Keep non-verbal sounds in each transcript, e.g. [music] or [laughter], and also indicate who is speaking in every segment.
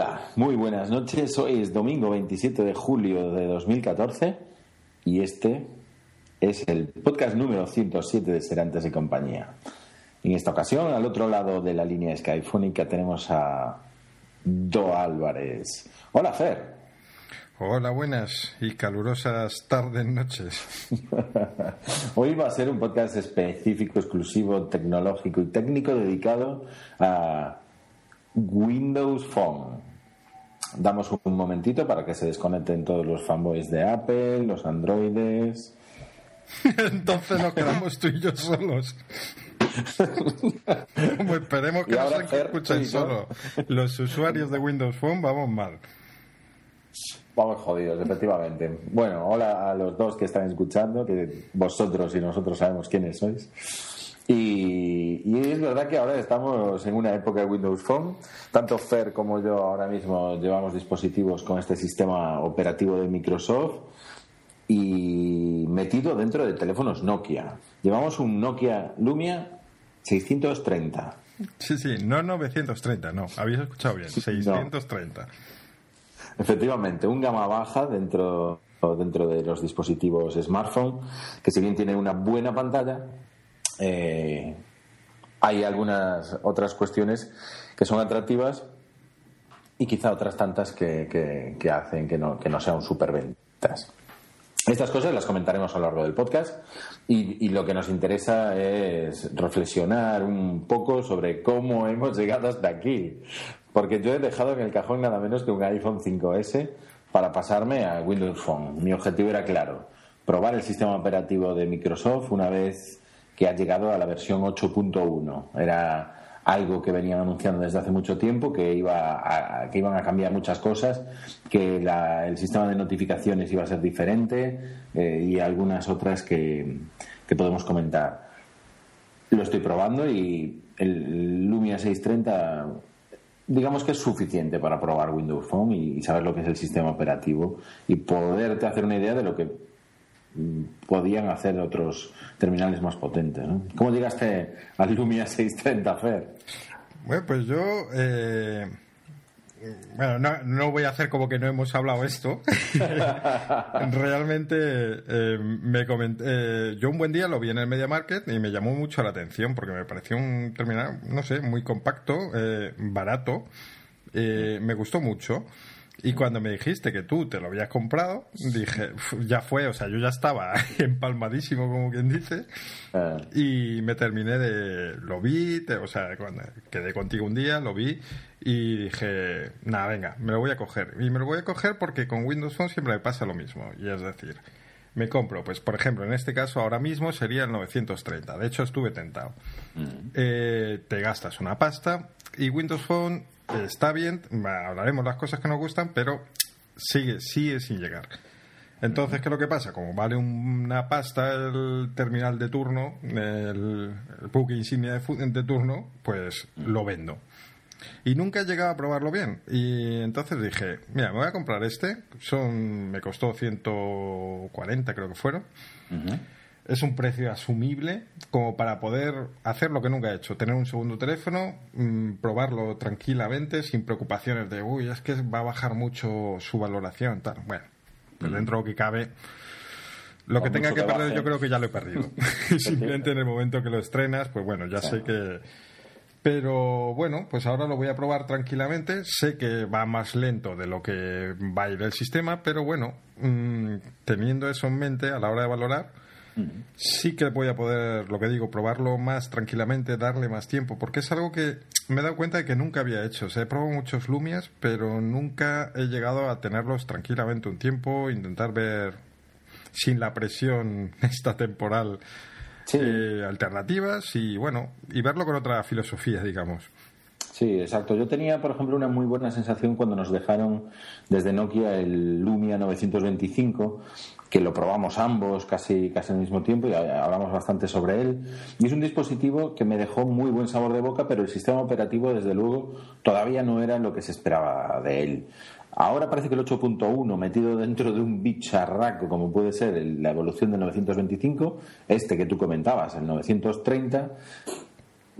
Speaker 1: Hola, muy buenas noches. Hoy es domingo 27 de julio de 2014 y este es el podcast número 107 de Serantes y compañía. En esta ocasión, al otro lado de la línea skyfónica tenemos a Do Álvarez. Hola, Fer.
Speaker 2: Hola, buenas y calurosas tardes, noches. [laughs]
Speaker 1: Hoy va a ser un podcast específico, exclusivo, tecnológico y técnico dedicado a Windows Phone. Damos un momentito para que se desconecten todos los fanboys de Apple, los androides. [laughs]
Speaker 2: Entonces nos quedamos tú y yo solos. [laughs] Como esperemos que no se escuchen solo los usuarios de Windows Phone, vamos mal.
Speaker 1: Vamos jodidos, efectivamente. Bueno, hola a los dos que están escuchando, que vosotros y nosotros sabemos quiénes sois. Y, es verdad que ahora estamos en una época de Windows Phone. Tanto Fer como yo ahora mismo llevamos dispositivos con este sistema operativo de Microsoft y metido dentro de teléfonos Nokia. Llevamos un Nokia Lumia 630.
Speaker 2: Sí, sí, no 930, no. Habéis escuchado bien, 630.
Speaker 1: Efectivamente, un gama baja dentro, dentro de los dispositivos smartphone, que si bien tiene una buena pantalla, eh, hay algunas otras cuestiones que son atractivas y quizá otras tantas que, hacen que no, que no sean superventas. Estas cosas las comentaremos a lo largo del podcast y, lo que nos interesa es reflexionar un poco sobre cómo hemos llegado hasta aquí. Porque yo he dejado en el cajón nada menos que un iPhone 5S para pasarme a Windows Phone. Mi objetivo era claro, probar el sistema operativo de Microsoft una vez que ha llegado a la versión 8.1. Era algo que venían anunciando desde hace mucho tiempo, que, iba que iban a cambiar muchas cosas, que el sistema de notificaciones iba a ser diferente eh, y algunas otras que, podemos comentar. Lo estoy probando y el Lumia 630 digamos que es suficiente para probar Windows Phone y, saber lo que es el sistema operativo y poderte hacer una idea de lo que podían hacer otros terminales más potentes. ¿no? ¿Cómo llegaste al Lumia 630, Fer?
Speaker 2: Bueno, pues yo... Eh, bueno, no, voy a hacer como que no hemos hablado esto. [laughs] Realmente eh, me comenté, eh, yo un buen día lo vi en el Media Market y me llamó mucho la atención porque me pareció un terminal, no sé, muy compacto, barato. me gustó mucho. Y cuando me dijiste que tú te lo habías comprado, dije, ya fue, o sea, yo ya estaba [laughs] empalmadísimo, como quien dice, ah. y me terminé de, lo vi, o sea, cuando quedé contigo un día, lo vi, y dije, nada, venga, me lo voy a coger. Y me lo voy a coger porque con Windows Phone siempre me pasa lo mismo, y es decir, me compro, pues por ejemplo, en este caso ahora mismo sería el 930, de hecho estuve tentado. Mm. Eh, te gastas una pasta y Windows Phone está bien, hablaremos las cosas que nos gustan, pero sigue, sigue sin llegar. Entonces, ¿qué es lo que pasa? Como vale una pasta el terminal de turno, el, buque insignia de, turno, pues lo vendo. Y nunca he llegado a probarlo bien. Y entonces dije, mira, me voy a comprar este. Son, me costó 140 creo que fueron es un precio asumible como para poder hacer lo que nunca he hecho, tener un segundo teléfono, mm, probarlo tranquilamente, sin preocupaciones de, uy, es que va a bajar mucho su valoración, tal. Bueno, pues dentro de lo que cabe, lo que tenga que perder yo creo que ya lo he perdido. [laughs] [laughs] Simplemente en el momento que lo estrenas, pues bueno, ya sé que... Pero bueno, pues ahora lo voy a probar tranquilamente. Sé que va más lento de lo que va a ir el sistema, pero bueno, mm, teniendo eso en mente a la hora de valorar, sí que voy a poder, lo que digo, probarlo más tranquilamente, darle más tiempo, porque es algo que me he dado cuenta de que nunca había hecho. O sea, he probado muchos Lumias, pero nunca he llegado a tenerlos tranquilamente un tiempo, intentar ver sin la presión [laughs] esta temporal eh, alternativas y bueno, y verlo con otra filosofía, digamos.
Speaker 1: Sí, exacto. Yo tenía, por ejemplo, una muy buena sensación cuando nos dejaron desde Nokia el Lumia 925 que lo probamos ambos casi, casi al mismo tiempo y hablamos bastante sobre él. Y es un dispositivo que me dejó muy buen sabor de boca, pero el sistema operativo, desde luego, todavía no era lo que se esperaba de él. Ahora parece que el 8.1, metido dentro de un bicharraco, como puede ser la evolución del 925, este que tú comentabas, el 930,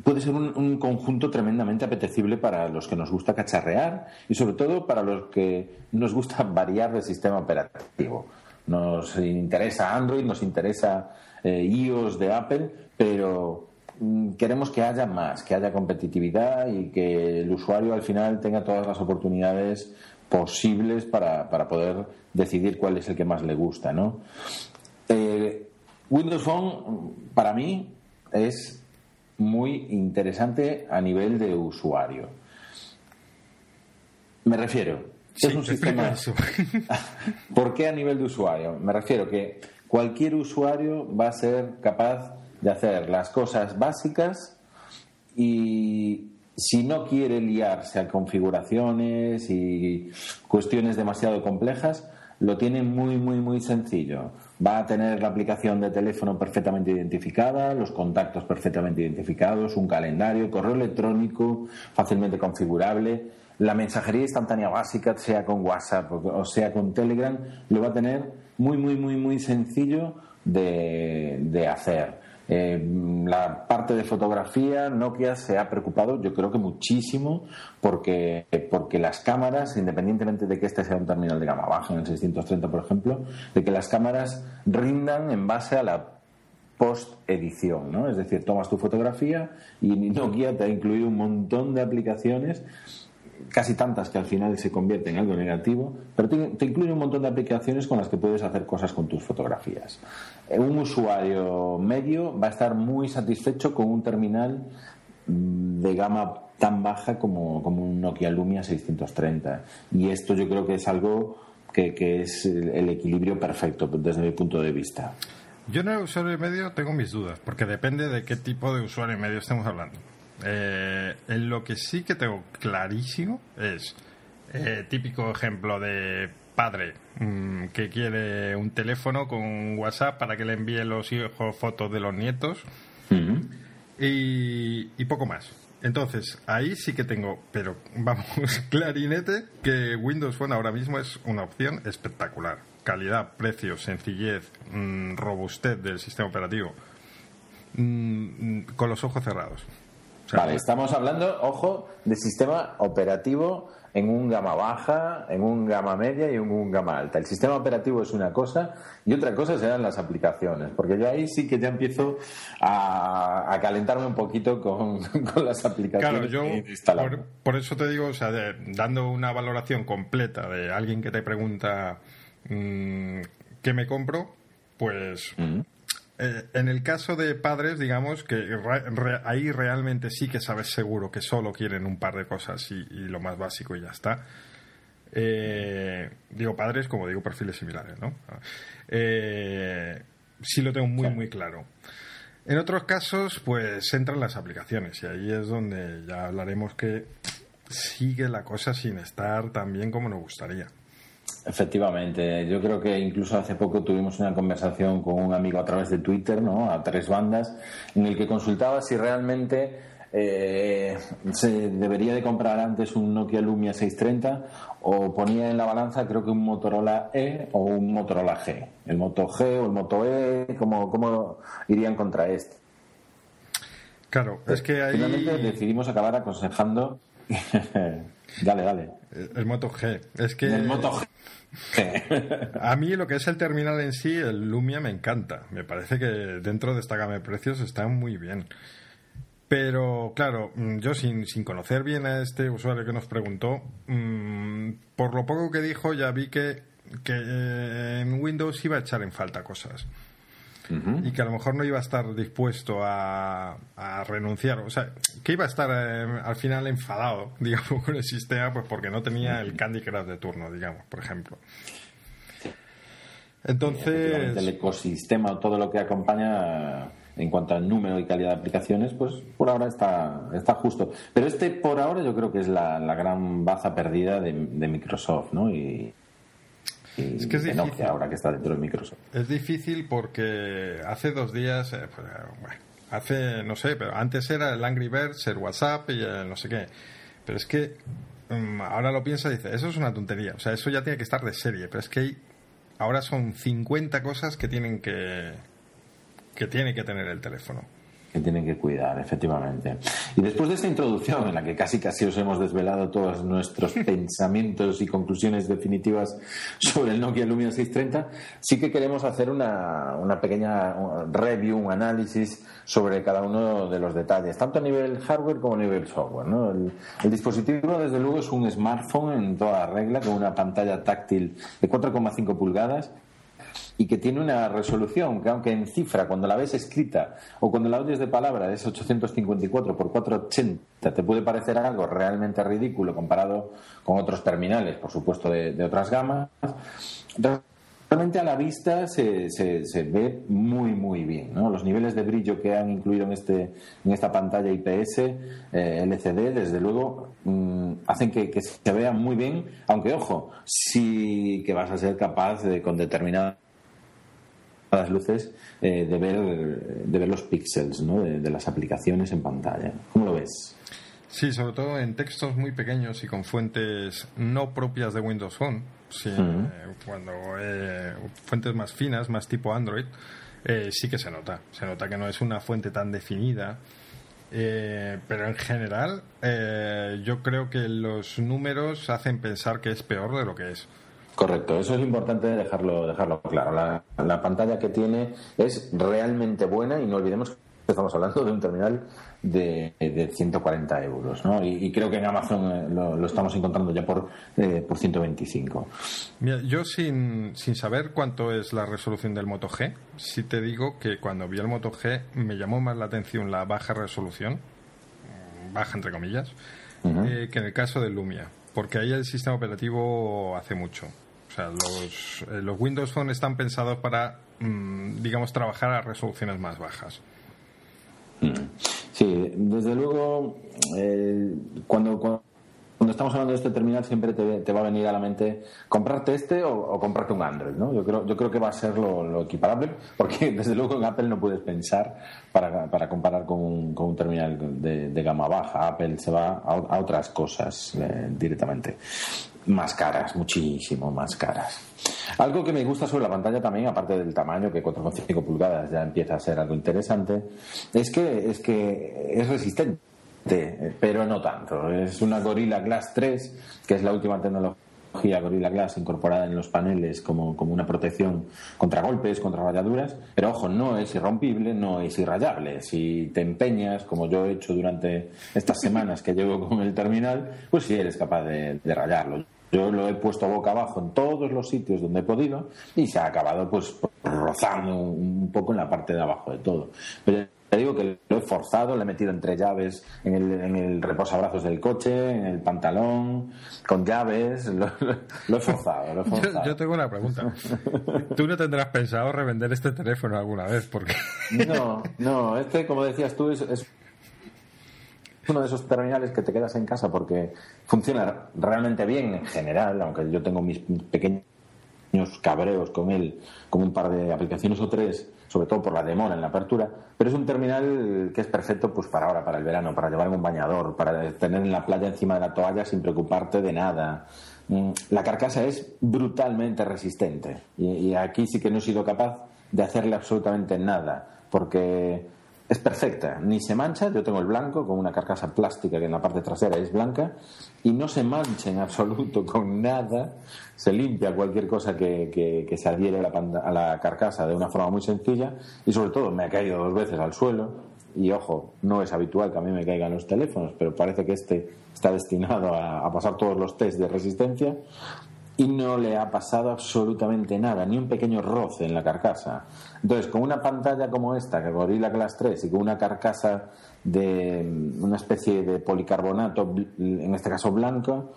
Speaker 1: puede ser un, conjunto tremendamente apetecible para los que nos gusta cacharrear y sobre todo para los que nos gusta [laughs] variar el sistema operativo. Nos interesa Android, nos interesa eh, iOS de Apple, pero mm, queremos que haya más, que haya competitividad y que el usuario al final tenga todas las oportunidades posibles para, poder decidir cuál es el que más le gusta. ¿no? Eh, Windows Phone, para mí, es muy interesante a nivel de usuario. Me refiero, es un sistema. [laughs] ¿Por qué a nivel de usuario? Me refiero que cualquier usuario va a ser capaz de hacer las cosas básicas y si no quiere liarse a configuraciones y cuestiones demasiado complejas, lo tiene muy, muy, muy sencillo. Va a tener la aplicación de teléfono perfectamente identificada, los contactos perfectamente identificados, un calendario, correo electrónico fácilmente configurable. La mensajería instantánea básica, sea con WhatsApp o sea con Telegram, lo va a tener muy, muy, muy, muy sencillo de, de hacer. Eh, la parte de fotografía, Nokia se ha preocupado, yo creo que muchísimo, porque, porque las cámaras, independientemente de que este sea un terminal de gama baja, en el 630 por ejemplo, de que las cámaras rindan en base a la post-edición, ¿no? Es decir, tomas tu fotografía y Nokia te ha incluido un montón de aplicaciones casi tantas que al final se convierten en algo negativo, pero te, incluye un montón de aplicaciones con las que puedes hacer cosas con tus fotografías. Eh, un usuario medio va a estar muy satisfecho con un terminal mm, de gama tan baja como, un Nokia Lumia 630. Y esto yo creo que es algo que, que es el equilibrio perfecto desde mi punto de vista.
Speaker 2: Yo en el usuario medio tengo mis dudas, porque depende de qué tipo de usuario medio estemos hablando. Eh, en lo que sí que tengo clarísimo es eh, típico ejemplo de padre mm, que quiere un teléfono con WhatsApp para que le envíe los hijos fotos de los nietos y, y, poco más. Entonces, ahí sí que tengo, pero vamos, [laughs] clarinete, que Windows Phone ahora mismo es una opción espectacular. Calidad, precio, sencillez, mm, robustez del sistema operativo, mm, con los ojos cerrados
Speaker 1: vale, estamos hablando, ojo, de sistema operativo en un gama baja, en un gama media y en un gama alta. El sistema operativo es una cosa y otra cosa serán las aplicaciones, porque yo ahí sí que ya empiezo a, calentarme un poquito con, [laughs] las aplicaciones.
Speaker 2: Claro, yo por, eso te digo, o sea, dando una valoración completa de alguien que te pregunta mm, qué me compro, pues eh, en el caso de padres, digamos que ahí realmente sí que sabes seguro que solo quieren un par de cosas y, lo más básico y ya está. Eh, digo padres, como digo perfiles similares, ¿no? Eh, sí lo tengo muy, muy claro. En otros casos, pues entran las aplicaciones y ahí es donde ya hablaremos que sigue la cosa sin estar tan bien como nos gustaría.
Speaker 1: Efectivamente, yo creo que incluso hace poco tuvimos una conversación con un amigo a través de Twitter, ¿no? A tres bandas, en el que consultaba si realmente eh, se debería de comprar antes un Nokia Lumia 630 o ponía en la balanza creo que un Motorola E o un Motorola G. El Moto G o el Moto E, ¿cómo, cómo irían contra este?
Speaker 2: Claro, es que ahí...
Speaker 1: Finalmente decidimos acabar aconsejando... [laughs] dale, dale.
Speaker 2: El Moto G. Es que...
Speaker 1: El Moto G. [laughs]
Speaker 2: A mí lo que es el terminal en sí, el Lumia me encanta. Me parece que dentro de esta gama de precios está muy bien. Pero claro, mm, yo sin, sin conocer bien a este usuario que nos preguntó, mm, por lo poco que dijo ya vi que, que en Windows iba a echar en falta cosas y que a lo mejor no iba a estar dispuesto a, renunciar, o sea, que iba a estar eh, al final enfadado, [laughs] digamos, con el sistema, pues porque no tenía el Candy Crush de turno, digamos, por ejemplo. Entonces.
Speaker 1: El ecosistema, todo lo que acompaña en cuanto al número y calidad de aplicaciones, pues por ahora está, está justo. Pero este por ahora yo creo que es la, gran baza perdida de, de Microsoft, ¿no? Y, es que es difícil. ahora que está dentro de Microsoft.
Speaker 2: Es difícil porque hace dos días, eh, pues, hace, no sé, pero antes era el Angry Birds, el WhatsApp y el no sé qué. Pero es que mm, ahora lo piensa y dice, eso es una tontería. O sea, eso ya tiene que estar de serie. Pero es que ahora son 50 cosas que tienen que, que tiene que tener el teléfono.
Speaker 1: Que tienen que cuidar, efectivamente. Y después de esta introducción, en la que casi casi os hemos desvelado todos nuestros [laughs] pensamientos y conclusiones definitivas sobre el Nokia Lumia 630, sí que queremos hacer una, una pequeña review, un análisis sobre cada uno de los detalles, tanto a nivel hardware como a nivel software. ¿no? El, el dispositivo, desde luego, es un smartphone en toda regla, con una pantalla táctil de 4,5 pulgadas y que tiene una resolución que aunque en cifra cuando la ves escrita o cuando la oyes de palabra es 854 por 480 te puede parecer algo realmente ridículo comparado con otros terminales por supuesto de, otras gamas realmente a la vista se, se, ve muy muy bien ¿no? los niveles de brillo que han incluido en este en esta pantalla IPS eh, LCD desde luego mm, hacen que, que, se vea muy bien aunque ojo sí que vas a ser capaz de con determinada las luces eh, de, ver, de ver los píxeles ¿no? de, las aplicaciones en pantalla. ¿Cómo lo ves?
Speaker 2: Sí, sobre todo en textos muy pequeños y con fuentes no propias de Windows Phone, cuando eh, fuentes más finas, más tipo Android, eh, sí que se nota. Se nota que no es una fuente tan definida. pero en general, yo creo que los números hacen pensar que es peor de lo que es.
Speaker 1: Correcto, eso es importante dejarlo, dejarlo claro. La, pantalla que tiene es realmente buena y no olvidemos que estamos hablando de un terminal de, de 140 euros, ¿no? Y, creo que en Amazon eh, lo, estamos encontrando ya por, eh, por 125.
Speaker 2: Mira, yo sin, sin saber cuánto es la resolución del Moto G, sí te digo que cuando vi el Moto G me llamó más la atención la baja resolución, baja entre comillas, eh, que en el caso del Lumia, porque ahí el sistema operativo hace mucho los, eh, los Windows Phone están pensados para, mm, digamos, trabajar a resoluciones más bajas.
Speaker 1: Mm. Sí, desde luego, eh, cuando, cuando, estamos hablando de este terminal siempre te, va a venir a la mente comprarte este o, comprarte un Android, ¿no? Yo creo, yo creo que va a ser lo, equiparable, porque [laughs] desde luego en Apple no puedes pensar para, para comparar con un, con un terminal de, gama baja. Apple se va a, otras cosas eh, directamente más caras, muchísimo más caras. Algo que me gusta sobre la pantalla también, aparte del tamaño, que 4,5 pulgadas ya empieza a ser algo interesante, es que es, que es resistente, pero no tanto. Es una Gorilla Glass 3, que es la última tecnología Gorilla Glass incorporada en los paneles como, como, una protección contra golpes, contra rayaduras, pero ojo, no es irrompible, no es irrayable. Si te empeñas, como yo he hecho durante estas semanas que llevo con el terminal, pues sí eres capaz de rayarlo. Yo lo he puesto boca abajo en todos los sitios donde he podido y se ha acabado pues rozando un poco en la parte de abajo de todo. Pero te digo que lo he forzado, le he metido entre llaves en el, en el reposabrazos del coche, en el pantalón, con llaves, lo, he forzado. Lo he [laughs] forzado.
Speaker 2: Yo, tengo una pregunta. ¿Tú no tendrás pensado revender este teléfono alguna vez? Porque...
Speaker 1: No, [laughs] no, este, como decías tú, es uno de esos terminales que te quedas en casa porque funciona realmente bien en general, aunque yo tengo mis pequeños cabreos con él, como un par de aplicaciones o tres, sobre todo por la demora en la apertura, pero es un terminal que es perfecto pues para ahora, para el verano, para llevar en un bañador, para tener en la playa encima de la toalla sin preocuparte de nada. Mm, la carcasa es brutalmente resistente y aquí sí que no he sido capaz de hacerle absolutamente nada, porque es perfecta, ni se mancha, yo tengo el blanco con una carcasa plástica que en la parte trasera es blanca y no se mancha en absoluto con nada, se limpia cualquier cosa que, que, se adhiere a la, a la carcasa de una forma muy sencilla y sobre todo me ha caído dos veces al suelo y ojo, no es habitual que a mí me caigan los teléfonos, pero parece que este está destinado a, a pasar todos los test de resistencia y no le ha pasado absolutamente nada, ni un pequeño roce en la carcasa. Entonces, con una pantalla como esta, que Gorilla Glass 3, y con una carcasa de mm, una especie de policarbonato, en este caso blanco,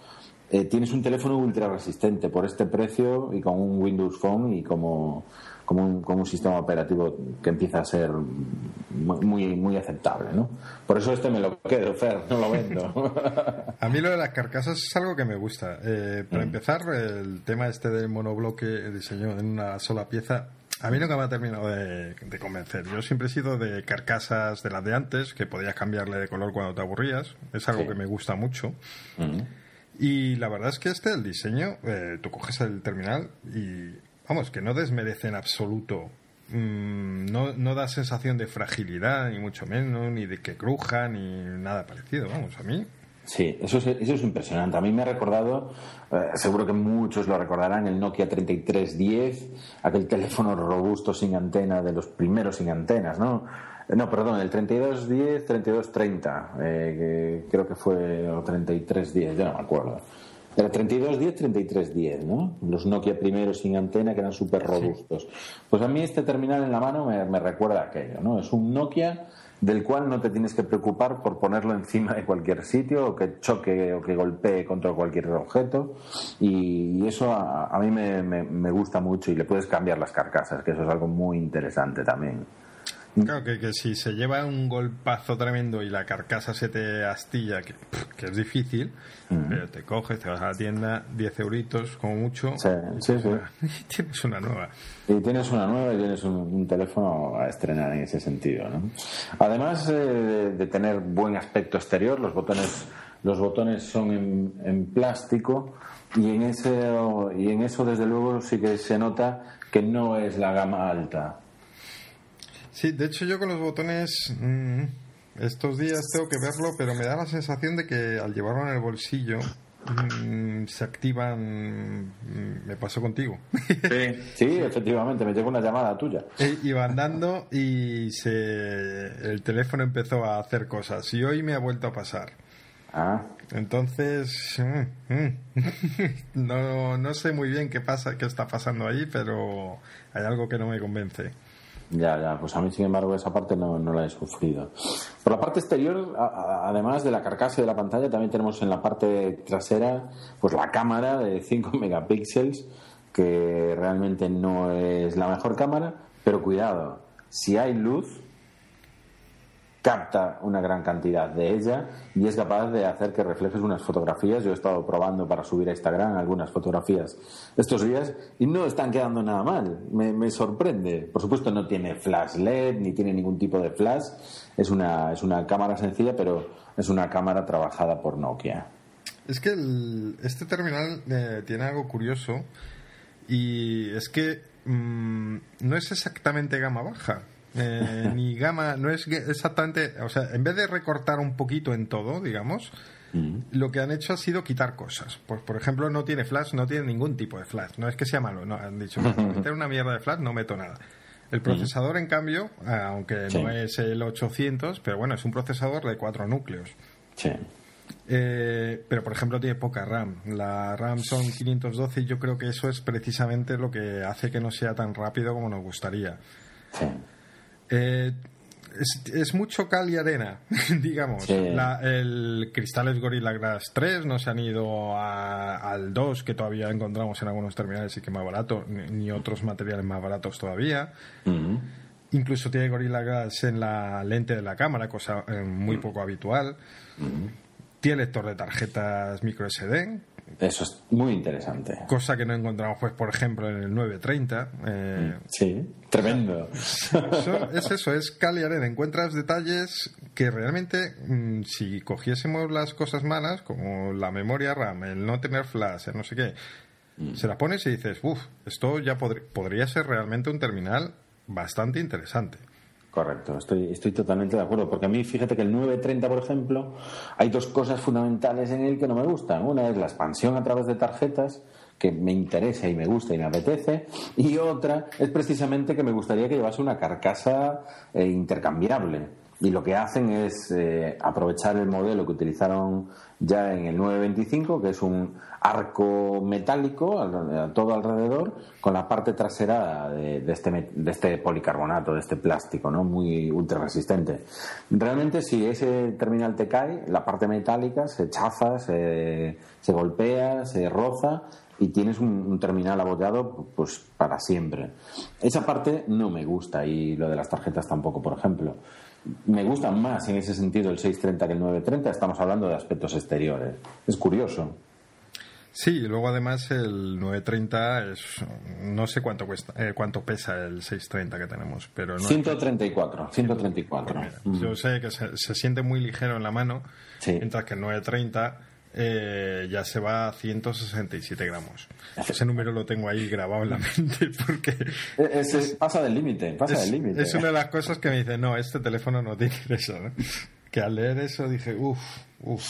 Speaker 1: eh, tienes un teléfono ultra resistente por este precio y con un Windows Phone y como, como, un, como un sistema operativo que empieza a ser muy, muy aceptable. ¿no? Por eso este me lo quedo, Fer, no lo vendo. [laughs]
Speaker 2: a mí lo de las carcasas es algo que me gusta. Eh, para mm. empezar, el tema este del monobloque diseño en una sola pieza a mí nunca me ha terminado de, convencer. Yo siempre he sido de carcasas de las de antes, que podías cambiarle de color cuando te aburrías. Es algo que me gusta mucho. Mm. Y la verdad es que este, el diseño, eh, tú coges el terminal y, vamos, que no desmerece en absoluto mm, no, da sensación de fragilidad, ni mucho menos, ni de que cruja, ni nada parecido. Vamos, a mí
Speaker 1: Sí, eso es, eso es impresionante. A mí me ha recordado, eh, seguro que muchos lo recordarán, el Nokia 3310, aquel teléfono robusto sin antena, de los primeros sin antenas, ¿no? Eh, no, perdón, el 3210, 3230, eh, que creo que fue, o 3310, ya no me acuerdo. Era 3210, 3310, ¿no? Los Nokia primeros sin antena que eran súper robustos. Pues a mí este terminal en la mano me, me recuerda a aquello, ¿no? Es un Nokia del cual no te tienes que preocupar por ponerlo encima de cualquier sitio o que choque o que golpee contra cualquier objeto y, eso a, mí me, me, gusta mucho y le puedes cambiar las carcasas, que eso es algo muy interesante también.
Speaker 2: Claro, que, si se lleva un golpazo tremendo y la carcasa se te astilla, que, es difícil, mm. pero te coges, te vas a la tienda, 10 euritos como mucho,
Speaker 1: sí, sí, sí.
Speaker 2: y [laughs] tienes una nueva.
Speaker 1: Y tienes una nueva y tienes un, teléfono a estrenar en ese sentido. ¿no? Además eh, de, tener buen aspecto exterior, los botones, los botones son en, en plástico y en, ese, y en eso desde luego sí que se nota que no es la gama alta
Speaker 2: Sí, de hecho yo con los botones mm, estos días tengo que verlo, pero me da la sensación de que al llevarlo en el bolsillo mm, se activan. Mm, me pasó contigo.
Speaker 1: Sí, sí, efectivamente, me llegó una llamada tuya.
Speaker 2: E iba andando y se, el teléfono empezó a hacer cosas y hoy me ha vuelto a pasar.
Speaker 1: Ah.
Speaker 2: Entonces, [laughs] no, no sé muy bien qué pasa, qué está pasando ahí, pero hay algo que no me convence.
Speaker 1: Ya, ya, pues a mí, sin embargo, esa parte no, no la he sufrido. Por la parte exterior, además de la carcasa de la pantalla, también tenemos en la parte trasera pues la cámara de 5 [laughs] megapíxeles, que realmente no es la mejor cámara, pero cuidado, si hay luz, capta una gran cantidad de ella y es capaz de hacer que reflejes unas fotografías. Yo he estado probando para subir a Instagram algunas fotografías estos días y no están quedando nada mal. Me, sorprende. Por supuesto no tiene flash LED ni tiene ningún tipo de flash. Es una, es una cámara sencilla, pero es una cámara trabajada por Nokia.
Speaker 2: Es que este terminal eh, tiene algo curioso y es que mm, no es exactamente gama baja. Eh, ni gama, no es exactamente, o sea, en vez de recortar un poquito en todo, digamos, lo que han hecho ha sido quitar cosas. Pues, por ejemplo, no tiene flash, no tiene ningún tipo de flash. No es que sea malo, no, han dicho, [laughs] meter una mierda de flash, no meto nada. El procesador, en cambio, aunque no es el 800, pero bueno, es un procesador de cuatro núcleos.
Speaker 1: Sí.
Speaker 2: Eh, pero, por ejemplo, tiene poca RAM. La RAM son 512 y yo creo que eso es precisamente lo que hace que no sea tan rápido como nos gustaría.
Speaker 1: Sí.
Speaker 2: Eh, es, mucho cal y arena, [laughs] digamos. el cristal es Gorilla Glass 3, no se han ido al 2, que todavía encontramos en algunos terminales y que más barato, ni, otros materiales más baratos todavía. Incluso tiene Gorilla Glass en la lente de la cámara, cosa eh, muy poco habitual. Tiene lector de tarjetas micro SD,
Speaker 1: eso es muy interesante.
Speaker 2: Cosa que no encontramos, pues, por ejemplo, en el 930.
Speaker 1: Eh, sí, tremendo.
Speaker 2: es eso, es Cali Arena. Encuentras detalles que realmente, mm, si cogiésemos las cosas malas, como la memoria RAM, el no tener flash, el no sé qué, mm. se la pones y dices, uff, esto ya podría ser realmente un terminal bastante interesante.
Speaker 1: Correcto, estoy, estoy totalmente de acuerdo, porque a mí fíjate que el 930, por ejemplo, hay dos cosas fundamentales en él que no me gustan. Una es la expansión a través de tarjetas, que me interesa y me gusta y me apetece, y otra es precisamente que me gustaría que llevase una carcasa eh, intercambiable y lo que hacen es eh, aprovechar el modelo que utilizaron ya en el 925, que es un arco metálico todo alrededor, con la parte trasera de, este, de este policarbonato, de este plástico, ¿no? muy ultra resistente. Realmente, si ese terminal te cae, la parte metálica se chafa, se, golpea, se roza y tienes un, un, terminal abollado pues para siempre. Esa parte no me gusta y lo de las tarjetas tampoco, por ejemplo me gusta más en ese sentido el 630 que el 930. Estamos hablando de aspectos exteriores. Es curioso.
Speaker 2: Sí, y luego además el 930 es no sé cuánto cuesta, eh, cuánto pesa el 630 que tenemos, pero no
Speaker 1: 134, 134.
Speaker 2: Yo sé que se, siente muy ligero en la mano, mientras que el 930 eh, ya se va a 167 gramos. Ese número lo tengo ahí grabado en la mente [laughs] porque...
Speaker 1: E-, pasa del límite, pasa del límite.
Speaker 2: Es una de las cosas que me dice, no, este teléfono no tiene [laughs] eso. Que al leer eso dije, uff, uff.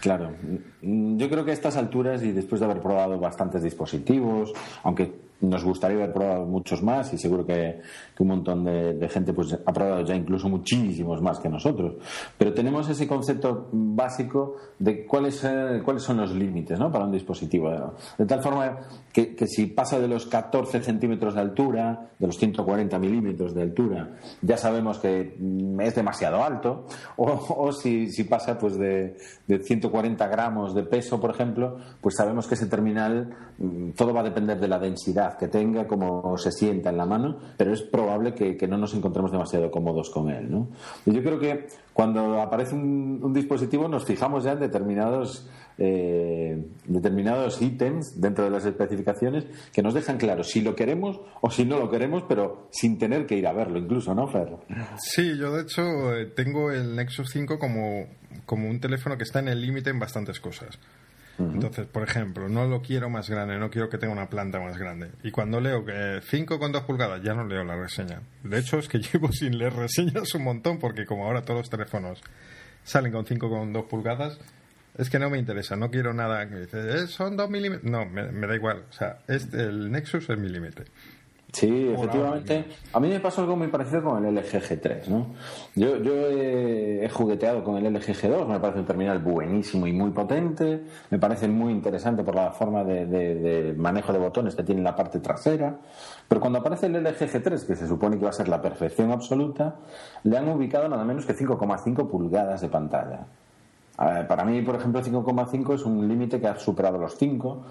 Speaker 1: Claro, yo creo que a estas alturas y después de haber probado bastantes dispositivos, aunque nos gustaría haber probado muchos más y seguro que, un montón de, gente pues ha probado ya incluso muchísimos más que nosotros. Pero tenemos ese concepto básico de cuáles, eh, cuáles son los límites ¿no? para un dispositivo. De tal forma que, si pasa de los 14 centímetros de altura, de los 140 milímetros de altura, ya sabemos que mm, es demasiado alto. [laughs] O, si, si, pasa pues de, de 140 gramos de peso, por ejemplo, pues sabemos que ese terminal mm, todo va a depender de la densidad que tenga, cómo se sienta en la mano, pero es probable que, no nos encontremos demasiado cómodos con él. ¿no? yo creo que cuando aparece un, dispositivo nos fijamos ya en determinados, eh, determinados ítems dentro de las especificaciones que nos dejan claro si lo queremos o si no lo queremos, pero sin tener que ir a verlo incluso, ¿no, Fer?
Speaker 2: Sí, yo de hecho eh, tengo el Nexus 5 como, como un teléfono que está en el límite en bastantes cosas. Entonces, por ejemplo, no lo quiero más grande, no quiero que tenga una planta más grande. Y cuando leo que 5,2 pulgadas, ya no leo la reseña. De hecho, es que [laughs] llevo sin leer reseñas un montón, porque como ahora todos los teléfonos salen con 5,2 pulgadas, es que no me interesa, no quiero nada que dice, eh, son 2 milímetros. No, me, da igual. O sea, este, el Nexus es mi
Speaker 1: Sí, efectivamente. A mí me pasó algo muy parecido con el LG G3, ¿no? Yo, yo he, jugueteado con el LG G2, me parece un terminal buenísimo y muy potente, me parece muy interesante por la forma de, manejo de botones que tiene en la parte trasera, pero cuando aparece el LG G3, que se supone que va a ser la perfección absoluta, le han ubicado nada menos que 5,5 pulgadas de pantalla. Para mí, por ejemplo, 5,5 es un límite que ha superado los 5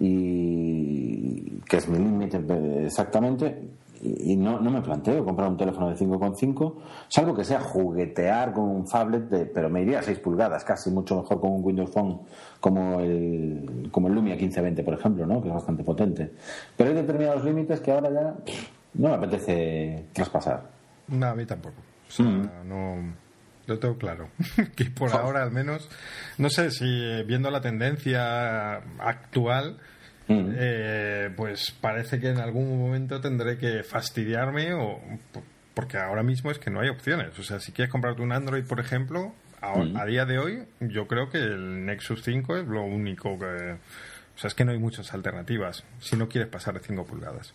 Speaker 1: y que es mi límite exactamente y no, no me planteo comprar un teléfono de 5,5 salvo que sea juguetear con un phablet de, pero me iría a 6 pulgadas casi mucho mejor con un Windows Phone como el, como el Lumia 1520 por ejemplo ¿no? que es bastante potente pero hay determinados límites que ahora ya no me apetece traspasar
Speaker 2: no, a mí tampoco o sea, mm. no lo tengo claro. [laughs] que por ahora al menos, no sé si eh, viendo la tendencia actual, mm. eh, pues parece que en algún momento tendré que fastidiarme o porque ahora mismo es que no hay opciones. O sea, si quieres comprarte un Android, por ejemplo, mm. a, día de hoy yo creo que el Nexus 5 es lo único que... O sea, es que no hay muchas alternativas si no quieres pasar de 5 pulgadas.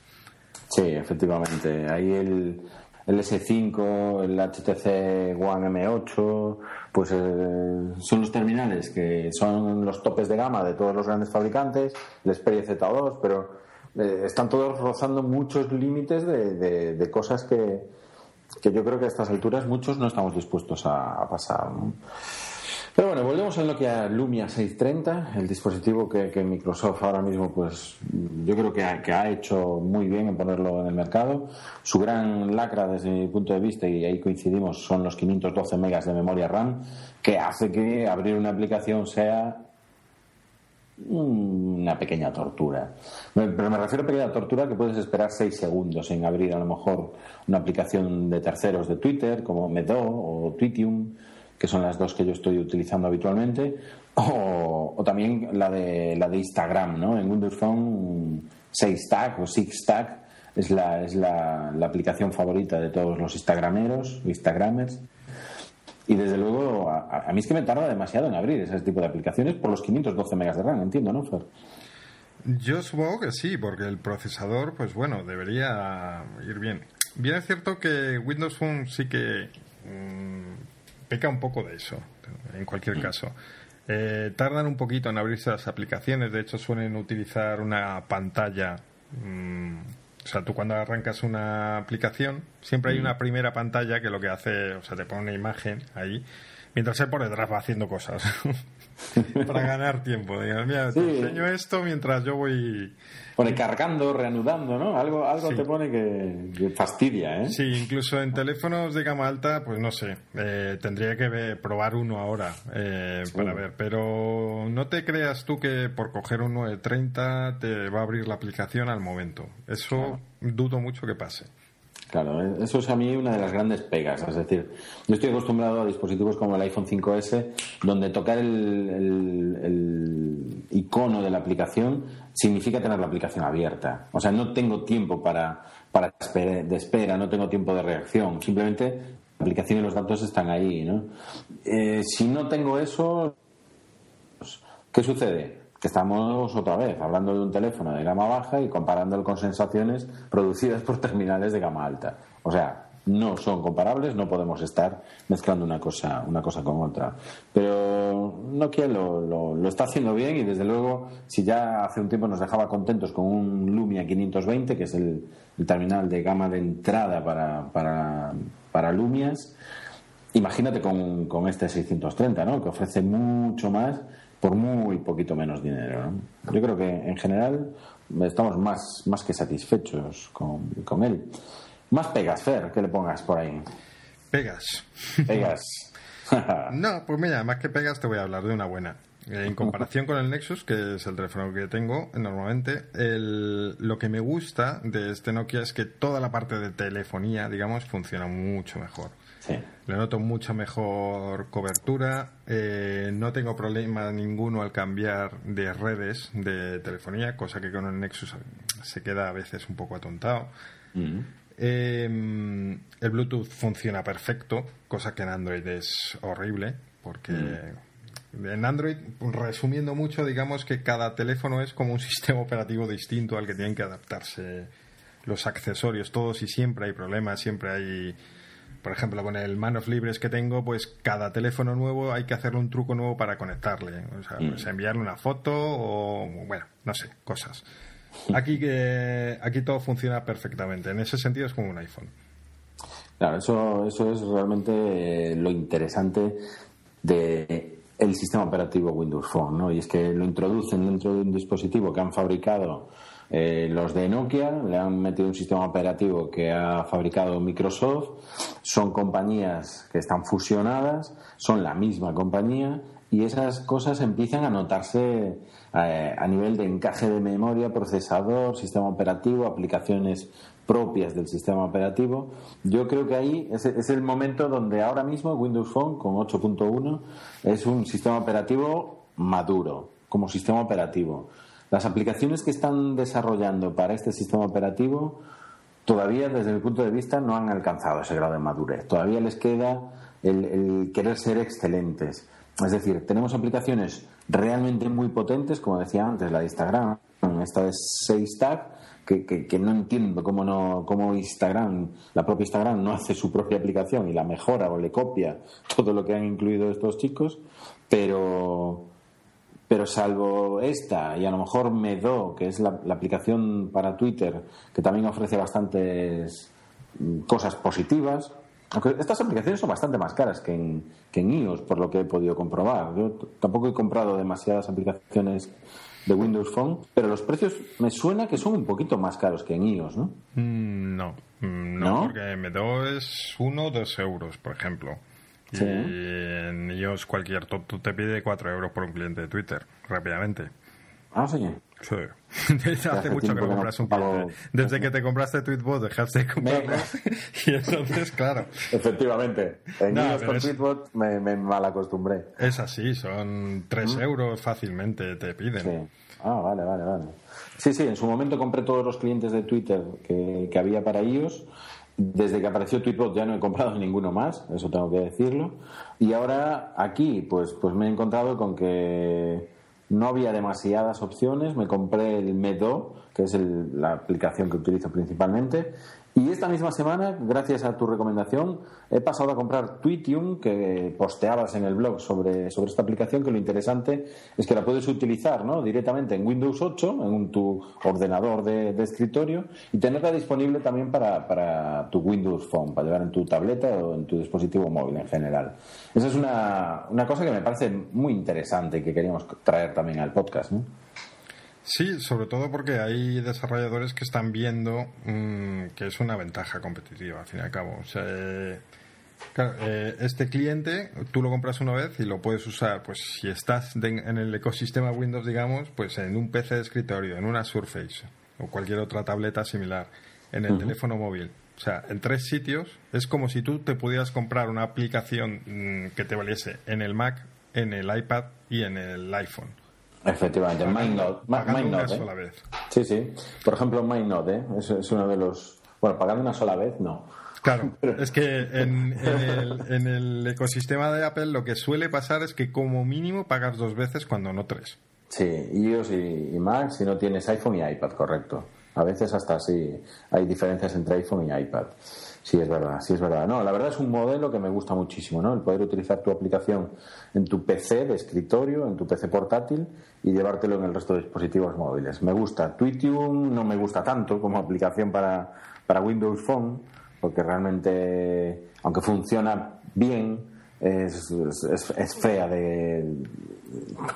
Speaker 1: Sí, efectivamente. Ahí el, el S5, el HTC One M8, pues eh, son los terminales que son los topes de gama de todos los grandes fabricantes, el Xperia Z2, pero eh, están todos rozando muchos límites de, cosas que, que, yo creo que a estas alturas muchos no estamos dispuestos a, pasar. Pero bueno, volvemos lo que a Lumia 630, el dispositivo que, Microsoft ahora mismo, pues yo creo que ha, hecho muy bien en ponerlo en el mercado. Su gran lacra, desde mi punto de vista, y ahí coincidimos, son los 512 megas de memoria RAM, que hace que abrir una aplicación sea una pequeña tortura. Pero me refiero a pequeña tortura que puedes esperar 6 segundos en abrir a lo mejor una aplicación de terceros de Twitter, como Medo o Twitium que son las dos que yo estoy utilizando habitualmente, o, también la de, la de Instagram, ¿no? En Windows Phone 6 Tag o 6 Tag es la, es la, aplicación favorita de todos los Instagrameros, Instagramers. Y desde luego, a, mí es que me tarda demasiado en abrir ese tipo de aplicaciones por los 512 megas de RAM, entiendo, ¿no, Fer?
Speaker 2: Yo supongo que sí, porque el procesador, pues bueno, debería ir bien. Bien es cierto que Windows Phone sí que mm, peca un poco de eso, en cualquier caso. Eh, tardan un poquito en abrirse las aplicaciones, de hecho suelen utilizar una pantalla. Mm, o sea, tú cuando arrancas una aplicación, siempre hay mm. una primera pantalla que lo que hace, o sea, te pone una imagen ahí, mientras él por detrás va haciendo cosas. [laughs] [laughs] para ganar tiempo. mira, te enseño esto mientras yo voy
Speaker 1: pone cargando, reanudando, ¿no? Algo, algo te pone que, fastidia, ¿eh?
Speaker 2: Sí, incluso en teléfonos de gama alta, pues no sé, eh, tendría que probar uno ahora eh, para ver, pero no te creas tú que por coger un 930 te va a abrir la aplicación al momento. Eso dudo mucho que pase.
Speaker 1: Claro, eso es a mí una de las grandes pegas. Es decir, yo estoy acostumbrado a dispositivos como el iPhone 5S, donde tocar el, icono de la aplicación significa tener la aplicación abierta. O sea, no tengo tiempo para, para de espera, no tengo tiempo de reacción. Simplemente la aplicación y los datos están ahí. ¿no? Eh, si no tengo eso, ¿qué sucede? Estamos otra vez hablando de un teléfono de gama baja y comparándolo con sensaciones producidas por terminales de gama alta. O sea, no son comparables, no podemos estar mezclando una cosa, una cosa con otra. Pero Nokia lo, lo, está haciendo bien y desde luego, si ya hace un tiempo nos dejaba contentos con un Lumia 520, que es el, terminal de gama de entrada para, para, para Lumias, imagínate con, con este 630, ¿no? que ofrece mucho más por muy poquito menos dinero. Yo creo que en general estamos más, más que satisfechos con, con él. Más pegas, Fer, que le pongas por ahí.
Speaker 2: Pegas.
Speaker 1: Pegas. [laughs]
Speaker 2: no, pues mira, más que pegas te voy a hablar de una buena. En comparación con el Nexus, que es el teléfono que tengo normalmente, el, lo que me gusta de este Nokia es que toda la parte de telefonía, digamos, funciona mucho mejor. Le noto mucha mejor cobertura. Eh, no tengo problema ninguno al cambiar de redes de telefonía, cosa que con el Nexus se queda a veces un poco atontado. Mm. Eh, el Bluetooth funciona perfecto, cosa que en Android es horrible, porque mm. en Android, resumiendo mucho, digamos que cada teléfono es como un [laughs] sistema operativo distinto al que tienen que adaptarse los accesorios, todos y siempre hay problemas, siempre hay por ejemplo, con el Man of Libres que tengo, pues cada teléfono nuevo hay que hacerle un truco nuevo para conectarle. O sea, mm. pues enviarle una foto o, bueno, no sé, cosas. Aquí, que aquí todo funciona perfectamente. En ese sentido es como un iPhone.
Speaker 1: Claro, eso, eso es realmente eh, lo interesante de el sistema operativo Windows Phone, ¿no? Y es que lo introducen dentro de un dispositivo que han fabricado eh, los de Nokia le han metido un sistema operativo que ha fabricado Microsoft. Son compañías que están fusionadas, son la misma compañía y esas cosas empiezan a notarse eh, a nivel de encaje de memoria, procesador, sistema operativo, aplicaciones propias del sistema operativo. Yo creo que ahí es, es el momento donde ahora mismo Windows Phone con 8.1 es un sistema operativo maduro como sistema operativo las aplicaciones que están desarrollando para este sistema operativo todavía desde mi punto de vista no han alcanzado ese grado de madurez. Todavía les queda el, querer ser excelentes. Es decir, tenemos aplicaciones realmente muy potentes, como decía antes, la de Instagram, esta de 6tag, que, que, no entiendo cómo, no, cómo Instagram, la propia Instagram no hace su propia aplicación y la mejora o le copia todo lo que han incluido estos chicos, pero pero salvo esta y a lo mejor Medo, que es la, aplicación para Twitter, que también ofrece bastantes mm, cosas positivas, aunque estas aplicaciones son bastante más caras que en, que en iOS, por lo que he podido comprobar. Yo tampoco he comprado demasiadas aplicaciones de Windows Phone, pero los precios me suena que son un poquito más caros que en iOS, ¿no?
Speaker 2: Mm, no, mm, no, porque Medo es uno o dos euros, por ejemplo. Y en ellos cualquier tonto te pide 4 euros por un cliente de Twitter, rápidamente.
Speaker 1: Ah, sí.
Speaker 2: Sí. [laughs] Hace, mucho que no compras un cliente. Desde que te compraste Tweetbot dejaste de comprarlo. [laughs] y entonces, claro.
Speaker 1: Efectivamente. En no, con Tweetbot me, me malacostumbré.
Speaker 2: Es así, son 3 euros fácilmente te piden.
Speaker 1: Sí. Ah, vale, vale, vale. Sí, sí, en su momento compré todos los clientes de Twitter que, que había para ellos desde que apareció Tweetbot ya no he comprado [laughs] ninguno más, eso tengo que decirlo. Y ahora aquí, pues, pues me he encontrado con que no había demasiadas opciones. Me compré el Medo, que es la aplicación que utilizo principalmente, y esta misma semana, gracias a tu recomendación, he pasado a comprar Tweetium, que posteabas en el blog sobre, sobre esta aplicación, que lo interesante es que la puedes utilizar ¿no? directamente en Windows 8, en tu ordenador de, escritorio, y tenerla disponible también para, para, tu Windows Phone, para llevar en tu tableta o en tu dispositivo móvil en general. Esa es una, una cosa que me parece muy interesante y que queríamos traer también al podcast. ¿no?
Speaker 2: Sí, sobre todo porque hay desarrolladores que están viendo mm, que es una ventaja competitiva, al fin y al cabo. O sea, eh, eh, este cliente tú lo compras una vez y lo puedes usar, pues si estás en el ecosistema Windows, digamos, pues en un PC de escritorio, en una Surface o cualquier otra tableta similar, en el teléfono móvil O sea, en tres sitios es como si tú te pudieras comprar una aplicación mm, que te valiese en el Mac, en el iPad y en el iPhone.
Speaker 1: Efectivamente,
Speaker 2: una
Speaker 1: ¿eh?
Speaker 2: vez.
Speaker 1: Sí, sí. Por ejemplo, MindNote, ¿eh? es, es uno de los... Bueno, pagando una sola vez, no.
Speaker 2: Claro, [laughs] es que en, en el, en el ecosistema de Apple lo que suele pasar es que como mínimo pagas dos veces cuando no tres.
Speaker 1: Sí, iOS y, y Mac si no tienes iPhone y iPad, correcto. A veces hasta sí hay diferencias entre iPhone y iPad. Sí, es verdad, sí es verdad. No, la verdad es un modelo que me gusta muchísimo, ¿no? El poder utilizar tu aplicación en tu PC de escritorio, en tu PC portátil y llevártelo en el resto de dispositivos móviles. Me gusta. Tweetium no me gusta tanto como aplicación para, para Windows Phone, porque realmente, aunque funciona bien, es, es, es fea de...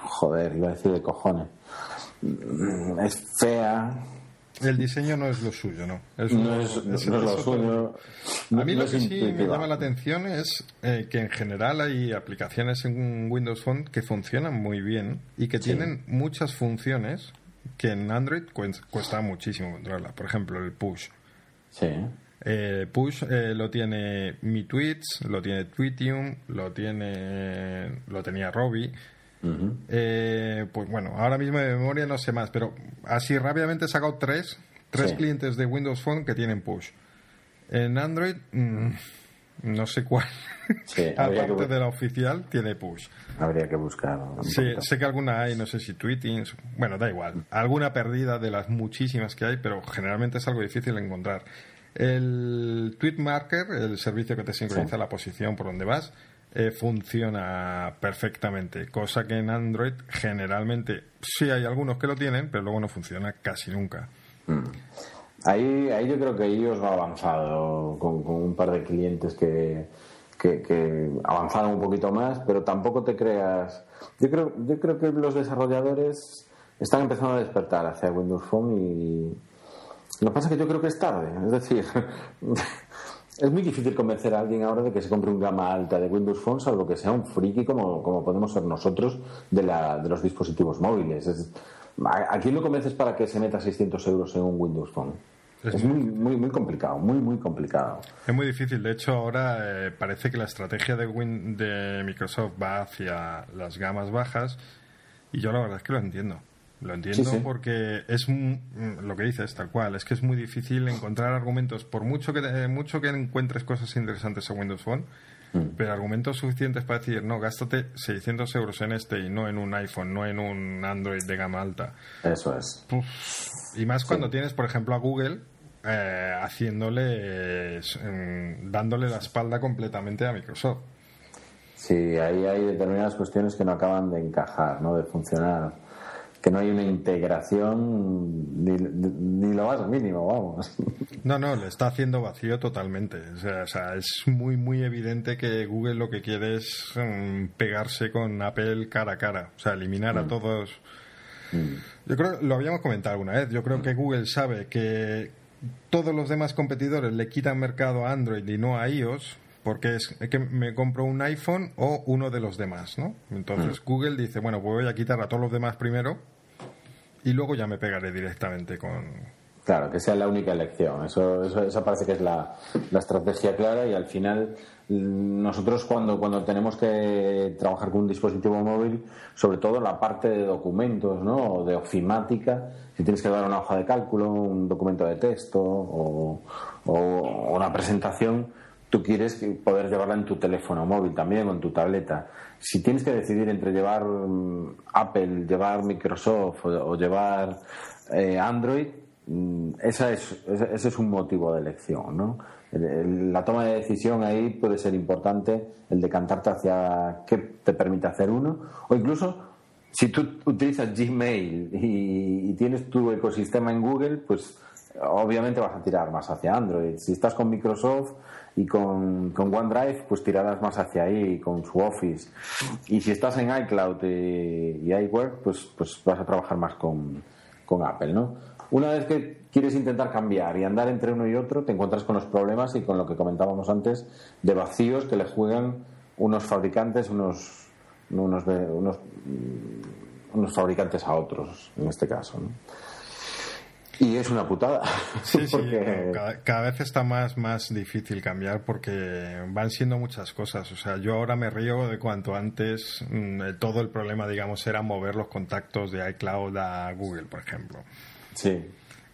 Speaker 1: Joder, iba a decir de cojones. Es fea,
Speaker 2: El diseño no es lo suyo, ¿no? Es,
Speaker 1: no es, no es lo suyo.
Speaker 2: A mí lo que sí me llama la atención es eh, que en general hay aplicaciones en Windows Phone que funcionan muy bien y que
Speaker 1: Sí.
Speaker 2: tienen muchas funciones que en Android cues- cuesta muchísimo controlarla. Por ejemplo, el push.
Speaker 1: Sí.
Speaker 2: Eh, push eh, lo tiene Mi Tweets, lo tiene Tweetium, lo tiene lo tenía Robbie. Eh, pues bueno, ahora mismo de memoria no sé más, pero así rápidamente he sacado tres, tres
Speaker 1: Sí.
Speaker 2: clientes de Windows Phone que tienen push. En Android, mm, no sé cuál.
Speaker 1: Sí, [laughs] habría que
Speaker 2: Aparte de la oficial, tiene push.
Speaker 1: Habría que buscar.
Speaker 2: Sí,
Speaker 1: poquito.
Speaker 2: sé que alguna hay, no sé si tweeting, bueno, da igual. Alguna perdida de las muchísimas que hay, pero generalmente es algo difícil de encontrar. El Tweet Marker, el servicio que te sincroniza
Speaker 1: Sí.
Speaker 2: la posición por donde vas, eh, funciona perfectamente, cosa que en Android generalmente sí hay algunos que lo tienen, pero luego no funciona casi nunca.
Speaker 1: Ahí, ahí yo creo que ellos va avanzado con, con un par de clientes que, que, que avanzaron un poquito más, pero tampoco te creas. Yo creo, yo creo que los desarrolladores están empezando a despertar hacia Windows Phone y lo que pasa es que yo creo que es tarde. Es decir, [laughs] es muy difícil convencer a alguien ahora de que se compre un gama alta de Windows Phone, salvo que sea un friki como, como podemos ser nosotros de, la, de los dispositivos móviles. Es- ¿a, a quién lo convences para que se meta 600 euros en un Windows Phone?
Speaker 2: Es
Speaker 1: Es, muy, muy, muy complicado, muy, muy complicado.
Speaker 2: Es muy difícil. De hecho, ahora eh, parece que la estrategia de, Win- de Microsoft va hacia las gamas bajas y yo la verdad es que lo entiendo. Lo entiendo
Speaker 1: Sí, sí.
Speaker 2: porque es un- mm, lo que dices, tal cual. Es que es muy difícil encontrar argumentos, por mucho que, eh, mucho que encuentres cosas interesantes en Windows Phone,
Speaker 1: Mm.
Speaker 2: pero argumentos suficientes para decir, no, gástate 600 euros en este y no en un iPhone, no en un Android de gama alta.
Speaker 1: Eso es.
Speaker 2: Y más cuando tienes, por ejemplo, a Google eh, haciéndole, eh, mm, dándole la espalda completamente a Microsoft.
Speaker 1: Sí, ahí hay determinadas cuestiones que no acaban de encajar, ¿no? de funcionar. Que no hay una integración ni, ni lo más mínimo, vamos.
Speaker 2: No, no, le está haciendo vacío totalmente. O sea, o sea, es muy, muy evidente que Google lo que quiere es mm, pegarse con Apple cara a cara. O sea, eliminar a todos. Yo creo, lo habíamos comentado alguna vez, yo creo que Google sabe que todos los demás competidores le quitan mercado a Android y no a iOS, porque es que me compro un iPhone o uno de los demás, ¿no? Entonces Google dice, bueno, pues voy a quitar a todos los demás primero y luego ya me pegaré directamente con...
Speaker 1: Claro, que sea la única elección. Eso, eso, esa parece que es la, la estrategia clara y al final mm, nosotros cuando, cuando tenemos que trabajar con un dispositivo móvil, sobre todo la parte de documentos, ¿no? O de ofimática, si tienes que dar una hoja de cálculo, un documento de texto o, o una presentación, tú quieres poder llevarla en tu teléfono móvil también o en tu tableta. Si tienes que decidir entre llevar mm, Apple, llevar Microsoft o, llevar eh, Android, mm, esa es, ese es un motivo de elección, ¿no? La toma de decisión ahí puede ser importante, el decantarte hacia qué te permite hacer uno, o incluso si tú utilizas Gmail y, y tienes tu ecosistema en Google, pues obviamente vas a tirar más hacia Android. Si estás con Microsoft y con, con OneDrive, pues tirarás más hacia ahí, con su Office. Y si estás en iCloud y, y iWork, pues, pues vas a trabajar más con, con Apple, ¿no? Una vez que quieres intentar cambiar y andar entre uno y otro, te encuentras con los problemas y con lo que comentábamos antes de vacíos que le juegan unos fabricantes, unos, unos, mm, unos fabricantes a otros, en este caso. ¿no? Y es una putada. [laughs]
Speaker 2: Sí, sí, cada, vez está más, más difícil cambiar porque van siendo muchas cosas. O sea, yo ahora me río de cuanto antes mm, todo el problema, digamos, era mover los contactos de iCloud a Google, por ejemplo.
Speaker 1: Sí.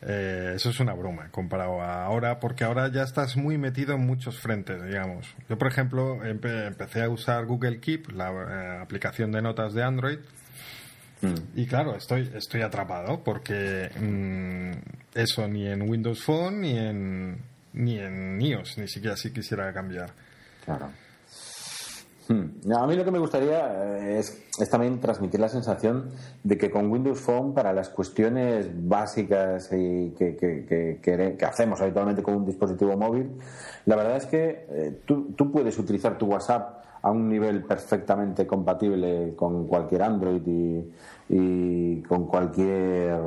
Speaker 2: Eh, eso es una broma comparado a ahora, porque ahora ya estás muy metido en muchos frentes, digamos. Yo, por ejemplo, empecé a usar Google Keep, la eh, aplicación de notas de Android. Y claro, estoy, estoy atrapado porque mm, eso ni en Windows Phone ni en, ni en iOS, ni siquiera si quisiera cambiar.
Speaker 1: Claro. Hmm. A mí lo que me gustaría eh, es, también transmitir la sensación de que con Windows Phone, para las cuestiones básicas y que, hacemos habitualmente con un dispositivo móvil, la verdad es que eh, tú, puedes utilizar tu WhatsApp a un nivel perfectamente compatible con cualquier Android y con cualquier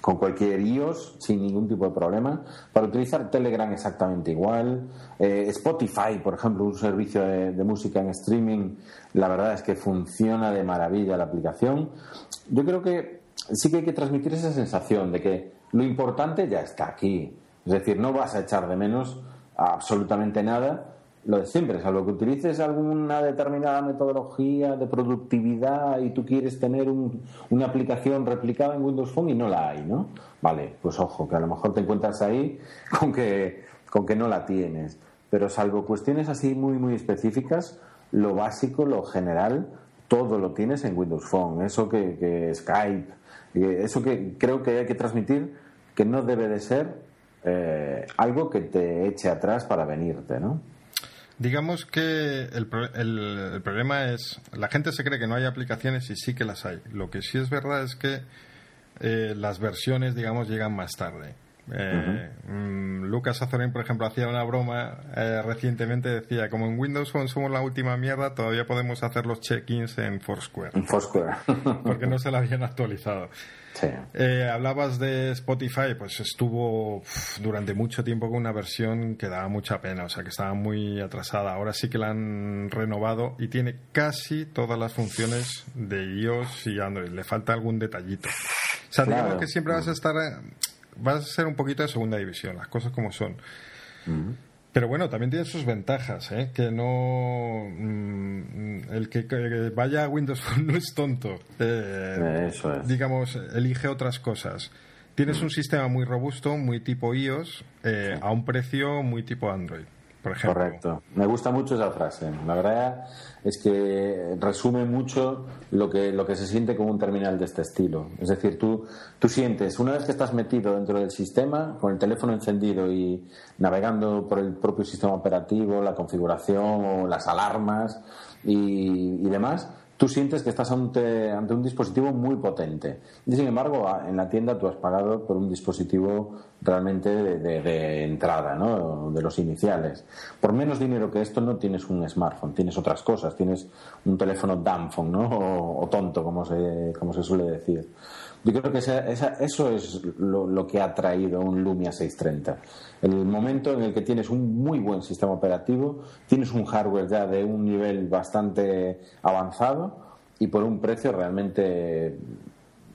Speaker 1: con cualquier iOS sin ningún tipo de problema. Para utilizar Telegram exactamente igual. Eh, Spotify, por ejemplo, un servicio de, música en streaming, la verdad es que funciona de maravilla la aplicación. Yo creo que sí que hay que transmitir esa sensación de que lo importante ya está aquí. Es decir, no vas a echar de menos absolutamente nada lo de siempre, salvo que utilices alguna determinada metodología de productividad y tú quieres tener una aplicación replicada en Windows Phone y no la hay, ¿no? Vale, pues ojo, que a lo mejor te encuentras ahí [laughs] con que, con que no la tienes. Pero salvo cuestiones así muy, muy específicas, lo básico, lo general, todo lo tienes en Windows Phone. Eso que, que Skype, eso que creo que hay que transmitir, que no debe de ser eh, algo que te eche atrás para venirte, ¿no?
Speaker 2: Digamos que el, el, problema es, la gente se cree que no hay aplicaciones y sí que las hay. Lo que sí es verdad es que eh, las versiones, digamos, llegan más tarde. Eh, mm, Lucas Azorín, por ejemplo, hacía una broma eh, recientemente, decía, como en Windows Phone somos la última mierda, todavía podemos hacer los check-ins en Foursquare.
Speaker 1: En Foursquare.
Speaker 2: porque no [laughs] se la habían actualizado. Eh, hablabas de Spotify, pues estuvo durante mucho tiempo con una versión que daba mucha pena, o sea que estaba muy atrasada. Ahora sí que la han renovado y tiene casi todas las funciones de iOS y Android. Le falta algún detallito. O sea, digamos que siempre vas a estar, vas a ser un poquito de segunda división, las cosas como son. Pero bueno, también tiene sus ventajas, ¿eh? que no. Mm, el que, vaya a Windows [laughs] Phone no es tonto.
Speaker 1: Eh, Eso es.
Speaker 2: Digamos, elige otras cosas. Tienes un sistema muy robusto, muy tipo iOS, eh, a un precio muy tipo Android.
Speaker 1: Correcto. Me gusta mucho esa frase. La verdad es que resume mucho lo que, lo que se siente como un terminal de este estilo. Es decir, tú, tú sientes, una vez que estás metido dentro del sistema, con el teléfono encendido y navegando por el propio sistema operativo, la configuración o las alarmas y demás, tú sientes que estás ante, ante, un dispositivo muy potente. Y sin embargo, en la tienda tú has pagado por un dispositivo realmente de, entrada, ¿no? de los iniciales. Por menos dinero que esto no tienes un smartphone, tienes otras cosas, tienes un teléfono dumbphone ¿no? [laughs] o, tonto, como se, como se suele decir. Yo creo que eso es lo, que ha traído un Lumia 630. El momento en el que tienes un muy buen sistema operativo, tienes un hardware ya de un nivel bastante avanzado y por un precio realmente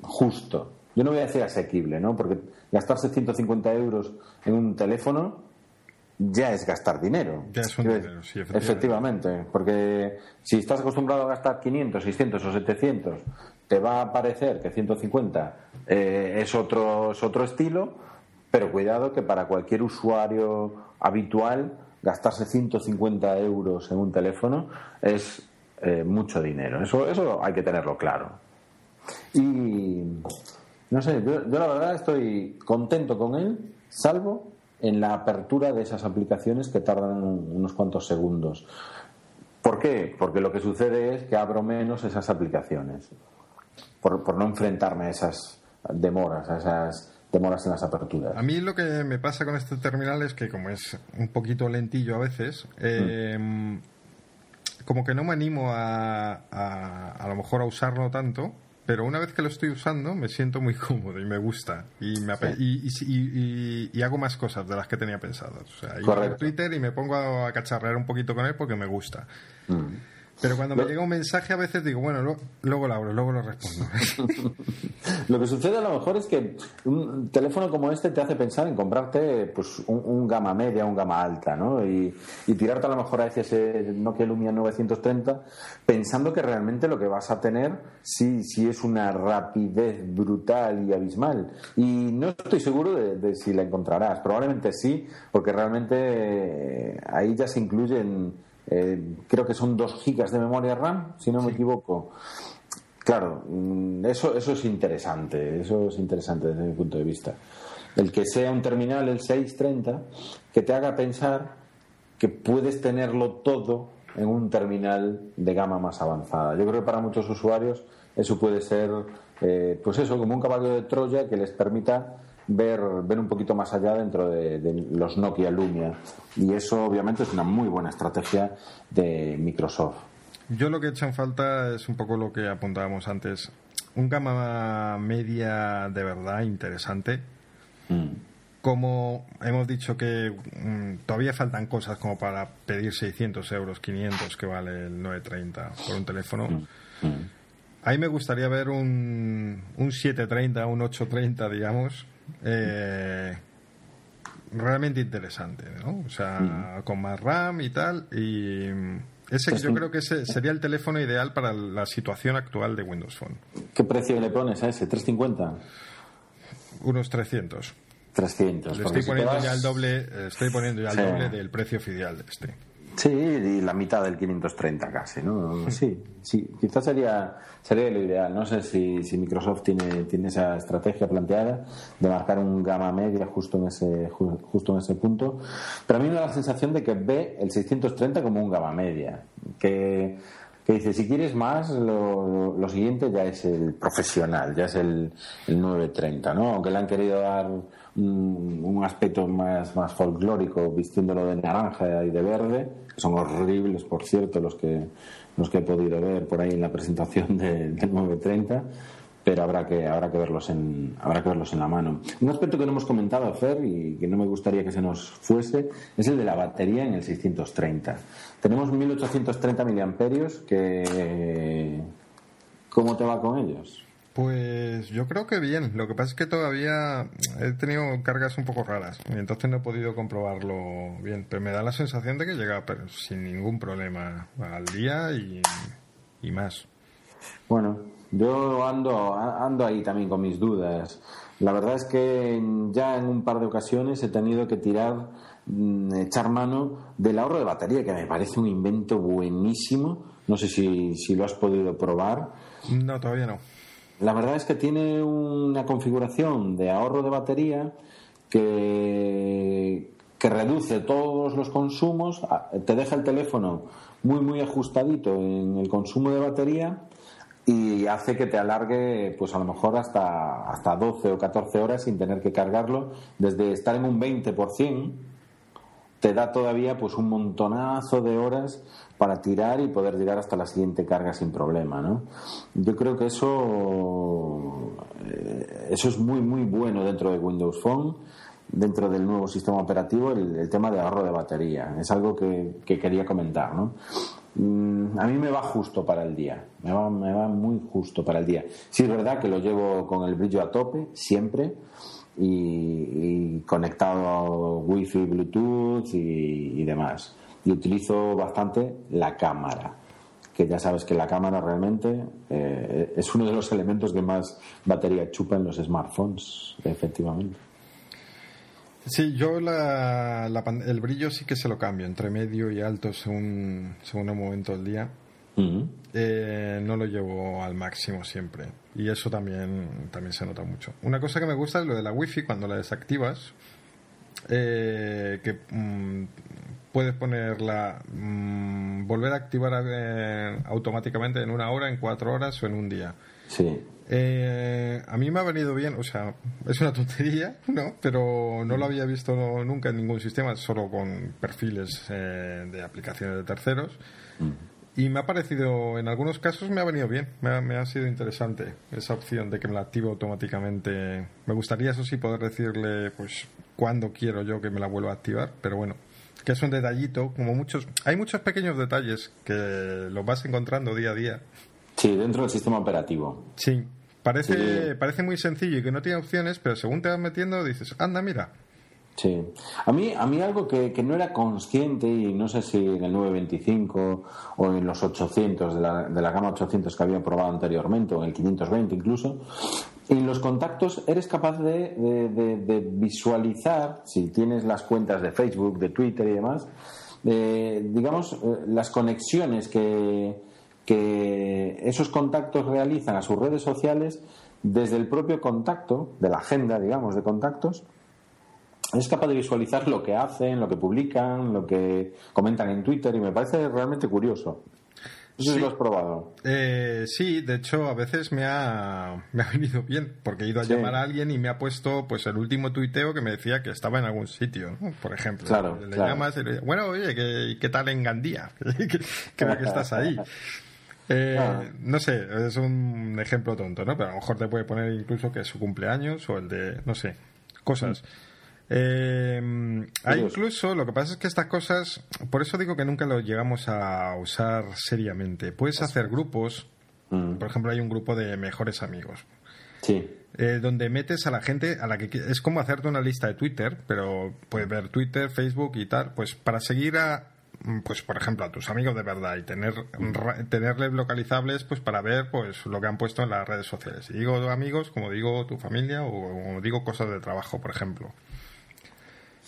Speaker 1: justo. Yo no voy a decir asequible, ¿no? Porque gastarse 150 euros en un teléfono ya es gastar dinero.
Speaker 2: Ya es un dinero, sí,
Speaker 1: efectivamente. efectivamente. Porque si estás acostumbrado a gastar 500, 600 o 700 te va a parecer que 150 eh, es, otro, es otro estilo, pero cuidado que para cualquier usuario habitual gastarse 150 euros en un teléfono es eh, mucho dinero. Eso, eso hay que tenerlo claro. Y no sé, yo, yo, la verdad estoy contento con él, salvo en la apertura de esas aplicaciones que tardan unos cuantos segundos. ¿Por qué? Porque lo que sucede es que abro menos esas aplicaciones por, no enfrentarme a esas demoras, a esas demoras en las aperturas.
Speaker 2: A mí lo que me pasa con este terminal es que como es un poquito lentillo a veces, em, como que no me animo a, a, lo mejor a usarlo tanto, pero una vez que lo estoy usando me siento muy [laughs] cómodo y me gusta y, me y, y, hago más cosas de las que tenía pensadas. O sea, Twitter y me pongo a cacharrear un poquito con él porque me gusta.
Speaker 1: Mm.
Speaker 2: Pero cuando me llega un mensaje a veces digo, bueno, luego lo abro, luego lo respondo. [laughs]
Speaker 1: lo que sucede a lo mejor es que un teléfono como este te hace pensar en comprarte pues un, gama media, un gama alta, ¿no? Y, tirarte a lo mejor a ese Nokia Lumia 930 pensando que realmente lo que vas a tener sí, sí es una rapidez brutal y abismal. Y no estoy seguro de, si la encontrarás. Probablemente sí, porque realmente eh, ahí ya se incluyen eh, creo que son 2 gigas de memoria RAM, si no me equivoco. Claro, mm, eso, eso es interesante, eso es interesante desde mi punto de vista. El que sea un terminal, el 630, que te haga pensar que puedes tenerlo todo en un terminal de gama más avanzada. Yo creo que para muchos usuarios eso puede ser, eh, pues eso, como un caballo de Troya que les permita ver, ver un poquito más allá dentro de, los Nokia Lumia. Y eso obviamente es una muy buena estrategia de Microsoft.
Speaker 2: Yo lo que he hecho en falta es un poco lo que apuntábamos antes. Un gama media de verdad interesante. Mm. Como hemos dicho que mm, todavía faltan cosas como para pedir 600 euros, 500 que vale el 930 por un teléfono. Mm. Ahí me gustaría ver un, un 730, un 830, digamos, eh, realmente interesante, ¿no? O sea, con más RAM y tal. Y ese yo creo que ese sería el teléfono ideal para la situación actual de Windows Phone.
Speaker 1: ¿Qué precio le pones a ese? ¿350?
Speaker 2: Unos 300.
Speaker 1: 300.
Speaker 2: estoy poniendo, ya el doble, estoy poniendo ya el doble del precio oficial de este.
Speaker 1: Sí, y la mitad del 530 casi, ¿no? Sí, sí, quizás sería, sería lo ideal. No sé si, si Microsoft tiene, tiene esa estrategia planteada de marcar un gama media justo en ese, justo en ese punto. Pero a mí me da la sensación de que ve el 630 como un gama media. Que, que dice, si quieres más, lo, lo, siguiente ya es el profesional, ya es el, el 930, ¿no? Aunque le han querido dar un, aspecto más, más folclórico vistiéndolo de naranja y de verde, son horribles, por cierto, los que, los que he podido ver por ahí en la presentación del 930 pero habrá que habrá que verlos en habrá que verlos en la mano. Un aspecto que no hemos comentado, Fer, y que no me gustaría que se nos fuese, es el de la batería en el 630. Tenemos 1830 miliamperios que ¿cómo te va con ellos?
Speaker 2: Pues yo creo que bien. Lo que pasa es que todavía he tenido cargas un poco raras y entonces no he podido comprobarlo bien. Pero me da la sensación de que llega pero sin ningún problema al día y, y más.
Speaker 1: Bueno, yo ando, ando ahí también con mis dudas. La verdad es que ya en un par de ocasiones he tenido que tirar, mm, echar mano del ahorro de batería, que me parece un invento buenísimo. No sé si, si lo has podido probar.
Speaker 2: No, todavía no.
Speaker 1: La verdad es que tiene una configuración de ahorro de batería que, reduce todos los consumos, te deja el teléfono muy muy ajustadito en el consumo de batería y hace que te alargue pues a lo mejor hasta, hasta 12 o 14 horas sin tener que cargarlo. Desde estar en un 20% te da todavía pues un montonazo de horas para tirar y poder llegar hasta la siguiente carga sin problema, ¿no? Yo creo que eso eh, eso es muy muy bueno dentro de Windows Phone, dentro del nuevo sistema operativo, el, tema de ahorro de batería. Es algo que, que quería comentar, ¿no? Mm, a mí me va justo para el día, me va, me va muy justo para el día. Sí es verdad que lo llevo con el brillo a tope, siempre, y, conectado a Wi-Fi, Bluetooth y, demás. Y utilizo bastante la cámara, que ya sabes que la cámara realmente eh, es uno de los elementos que más batería chupa en los smartphones, efectivamente.
Speaker 2: Sí, yo la, el brillo sí que se lo cambio entre medio y alto según, según el momento del día. Eh, no lo llevo al máximo siempre. Y eso también, también se nota mucho. Una cosa que me gusta es lo de la wifi cuando la desactivas. Eh, que mm, puedes ponerla, mm, volver a activar eh, automáticamente en una hora, en cuatro horas o en un día.
Speaker 1: Sí.
Speaker 2: Eh, a mí me ha venido bien, o sea, es una [laughs] tontería, ¿no? Pero no lo había visto nunca en ningún sistema, solo con perfiles eh, de aplicaciones de terceros. Y me ha parecido, en algunos casos me ha venido bien, me ha, me ha, sido interesante esa opción de que me la active automáticamente. Me gustaría, eso sí, poder decirle, pues, cuándo quiero yo que me la vuelva a activar, pero bueno, que es un detallito, como muchos, hay muchos pequeños detalles que los vas encontrando día a día.
Speaker 1: Sí, dentro del sistema operativo.
Speaker 2: Sí, parece, parece muy sencillo y que no tiene opciones, pero según te vas metiendo dices, anda, mira.
Speaker 1: Sí. A mí, a mí algo que, que no era consciente, y no sé si en el 925 o en los 800 de la, de la gama 800 que había probado anteriormente, o en el 520 incluso, en los contactos eres capaz de, visualizar, si tienes las cuentas de Facebook, de Twitter y demás, digamos, eh, las conexiones que, que esos contactos realizan a sus redes sociales desde el propio contacto, de la agenda, digamos, de contactos, es capaz de visualizar lo que hacen, lo que publican, lo que comentan en Twitter y me parece realmente curioso sí. lo has probado.
Speaker 2: Eh, sí, de hecho, a veces me ha, me ha venido bien, porque he ido a llamar a alguien y me ha puesto pues el último tuiteo que me decía que estaba en algún sitio, por ejemplo.
Speaker 1: Claro,
Speaker 2: le llamas y le bueno, oye, ¿qué, qué tal en Gandía? [laughs] Creo que estás ahí. [laughs] Eh, ah. No sé, es un ejemplo tonto, ¿no? Pero a lo mejor te puede poner incluso que es su cumpleaños o el de, no sé, cosas. Mm. Eh, hay incluso, lo que pasa es que estas cosas, por eso digo que nunca lo llegamos a usar seriamente. Puedes hacer grupos, mm. por ejemplo, hay un grupo de mejores amigos.
Speaker 1: Sí.
Speaker 2: Eh, donde metes a la gente a la que es como hacerte una lista de Twitter, pero puedes ver Twitter, Facebook y tal, pues para seguir a pues por ejemplo a tus amigos de verdad y tener tenerles localizables pues para ver pues lo que han puesto en las redes sociales. Y digo amigos, como digo tu familia o, o digo cosas de trabajo, por ejemplo.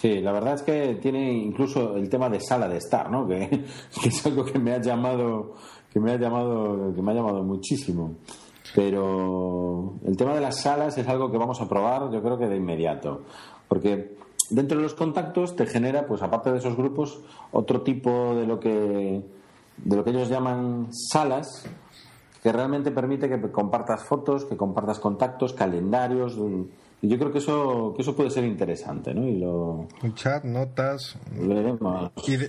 Speaker 1: Sí, la verdad es que tiene incluso el tema de sala de estar, ¿no? [laughs] Que, es algo que me ha llamado, que me ha llamado, que me ha llamado muchísimo. Pero el tema de las salas es algo que vamos a probar, yo creo que de inmediato, porque dentro de los contactos te genera, pues aparte de esos grupos, otro tipo de lo que de lo que ellos llaman salas, que realmente permite que compartas fotos, que compartas contactos, calendarios, yo creo que eso, que eso puede ser interesante, ¿no? Y lo...
Speaker 2: Un chat, notas.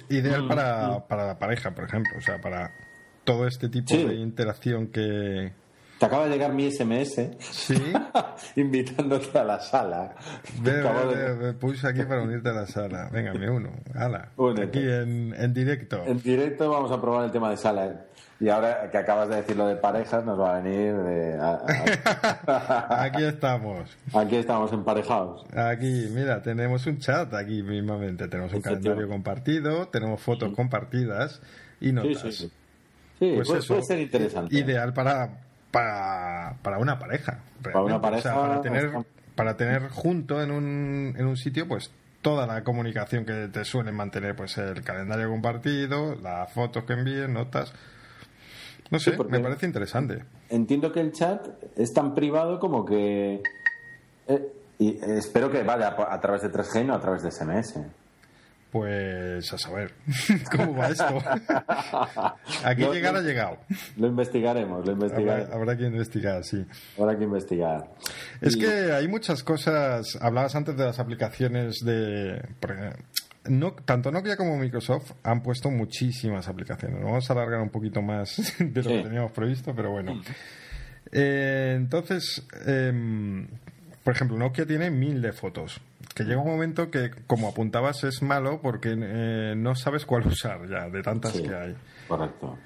Speaker 2: ideal para, para la pareja, por ejemplo. O sea, para todo este tipo de interacción que.
Speaker 1: Te acaba de llegar mi SMS.
Speaker 2: Sí. [laughs]
Speaker 1: invitándote a la sala.
Speaker 2: Ve, puse aquí para unirte a la sala. Venga, me uno. Hala. Aquí en, en directo.
Speaker 1: En directo vamos a probar el tema de sala. Y ahora que acabas de decir lo de parejas, nos va a venir de... [laughs]
Speaker 2: aquí estamos.
Speaker 1: Aquí estamos emparejados.
Speaker 2: Aquí, mira, tenemos un chat aquí mismamente. Tenemos un calendario compartido, tenemos fotos compartidas y notas.
Speaker 1: Sí, sí, sí. pues puede, puede, ser interesante.
Speaker 2: Ideal para, para, para una pareja.
Speaker 1: Para una pareja.
Speaker 2: para tener, para tener junto en un, en un sitio, pues toda la comunicación que te suelen mantener, pues el calendario compartido, las fotos que envíen, notas no sé, me parece interesante.
Speaker 1: Entiendo que el chat es tan privado como que. Eh, y espero que vaya a través de 3G, no a través de SMS.
Speaker 2: Pues a saber [laughs] cómo va esto. [laughs] Aquí llegar ha llegado.
Speaker 1: Lo investigaremos, lo investigaremos.
Speaker 2: Habrá, que investigar, sí.
Speaker 1: Habrá que investigar.
Speaker 2: Es que hay muchas cosas. Hablabas antes de las aplicaciones de no, tanto Nokia como Microsoft han puesto muchísimas aplicaciones. Vamos a alargar un poquito más [laughs] de lo que teníamos previsto, pero bueno. Eh, entonces, em, por ejemplo, Nokia tiene mil de fotos. Que llega un momento que, como apuntabas, es malo porque eh, no sabes cuál [laughs] usar ya, de tantas que hay.
Speaker 1: Correcto.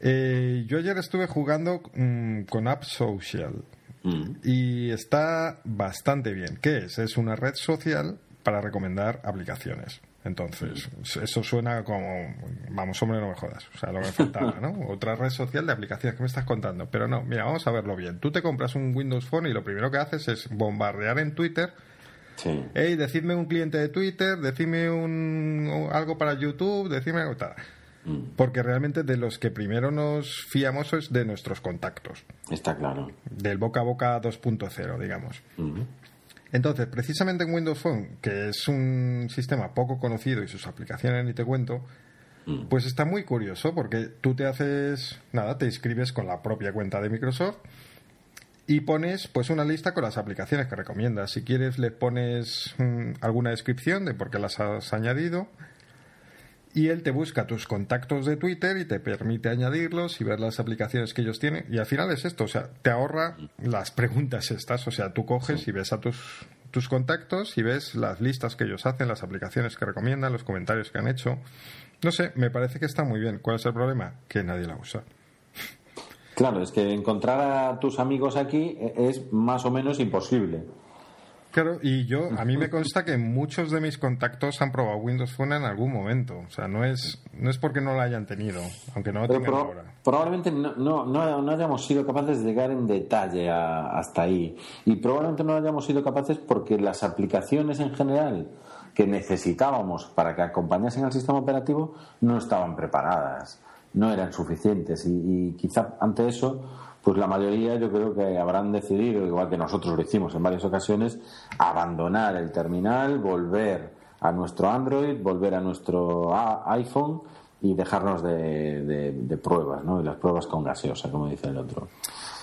Speaker 2: Eh, yo ayer estuve jugando mm, con App Social mm. y está bastante bien. ¿Qué es? Es una red social para recomendar aplicaciones. Entonces, eso suena como, vamos, hombre, no me jodas. O sea, lo que faltaba, ¿no? [laughs] Otra red social de aplicaciones que me estás contando. Pero no, mira, vamos a verlo bien. Tú te compras un Windows Phone y lo primero que haces es bombardear en Twitter.
Speaker 1: Sí.
Speaker 2: Hey, decidme un cliente de Twitter, decidme un, algo para YouTube, decidme algo tal. Mm. Porque realmente de los que primero nos fiamos es de nuestros contactos.
Speaker 1: Está claro.
Speaker 2: Del boca a boca 2.0, digamos.
Speaker 1: Mm.
Speaker 2: Entonces, precisamente en Windows Phone, que es un sistema poco conocido y sus aplicaciones ni te cuento, mm. pues está muy curioso porque tú te haces, nada, te inscribes con la propia cuenta de Microsoft y pones pues una lista con las aplicaciones que recomiendas. Si quieres le pones mm, alguna descripción de por qué las has añadido y él te busca tus contactos de Twitter y te permite añadirlos y ver las aplicaciones que ellos tienen. Y al final es esto, o sea, te ahorra las preguntas estas. O sea, tú coges y ves a tus, tus contactos y ves las listas que ellos hacen, las aplicaciones que recomiendan, los comentarios que han hecho. No sé, me parece que está muy bien. ¿Cuál es el problema? Que nadie la usa.
Speaker 1: Claro, es que encontrar a tus amigos aquí es más o menos imposible.
Speaker 2: Claro, y yo, a mí me consta que muchos de mis contactos han probado Windows Phone en algún momento. O sea, no es, no es porque no lo hayan tenido, aunque no lo tengan ahora.
Speaker 1: Probablemente no, no, no, hayamos sido capaces de llegar en detalle hasta ahí. Y probablemente no hayamos sido capaces porque las aplicaciones en general que necesitábamos para que acompañasen al sistema operativo no estaban preparadas, no eran suficientes. Y, y quizá ante eso pues la mayoría yo creo que habrán decidido, igual que nosotros lo hicimos en varias ocasiones, abandonar el terminal, volver a nuestro Android, volver a nuestro iPhone y dejarnos de, de, pruebas, ¿no? De las pruebas con gaseosa, como dice el otro.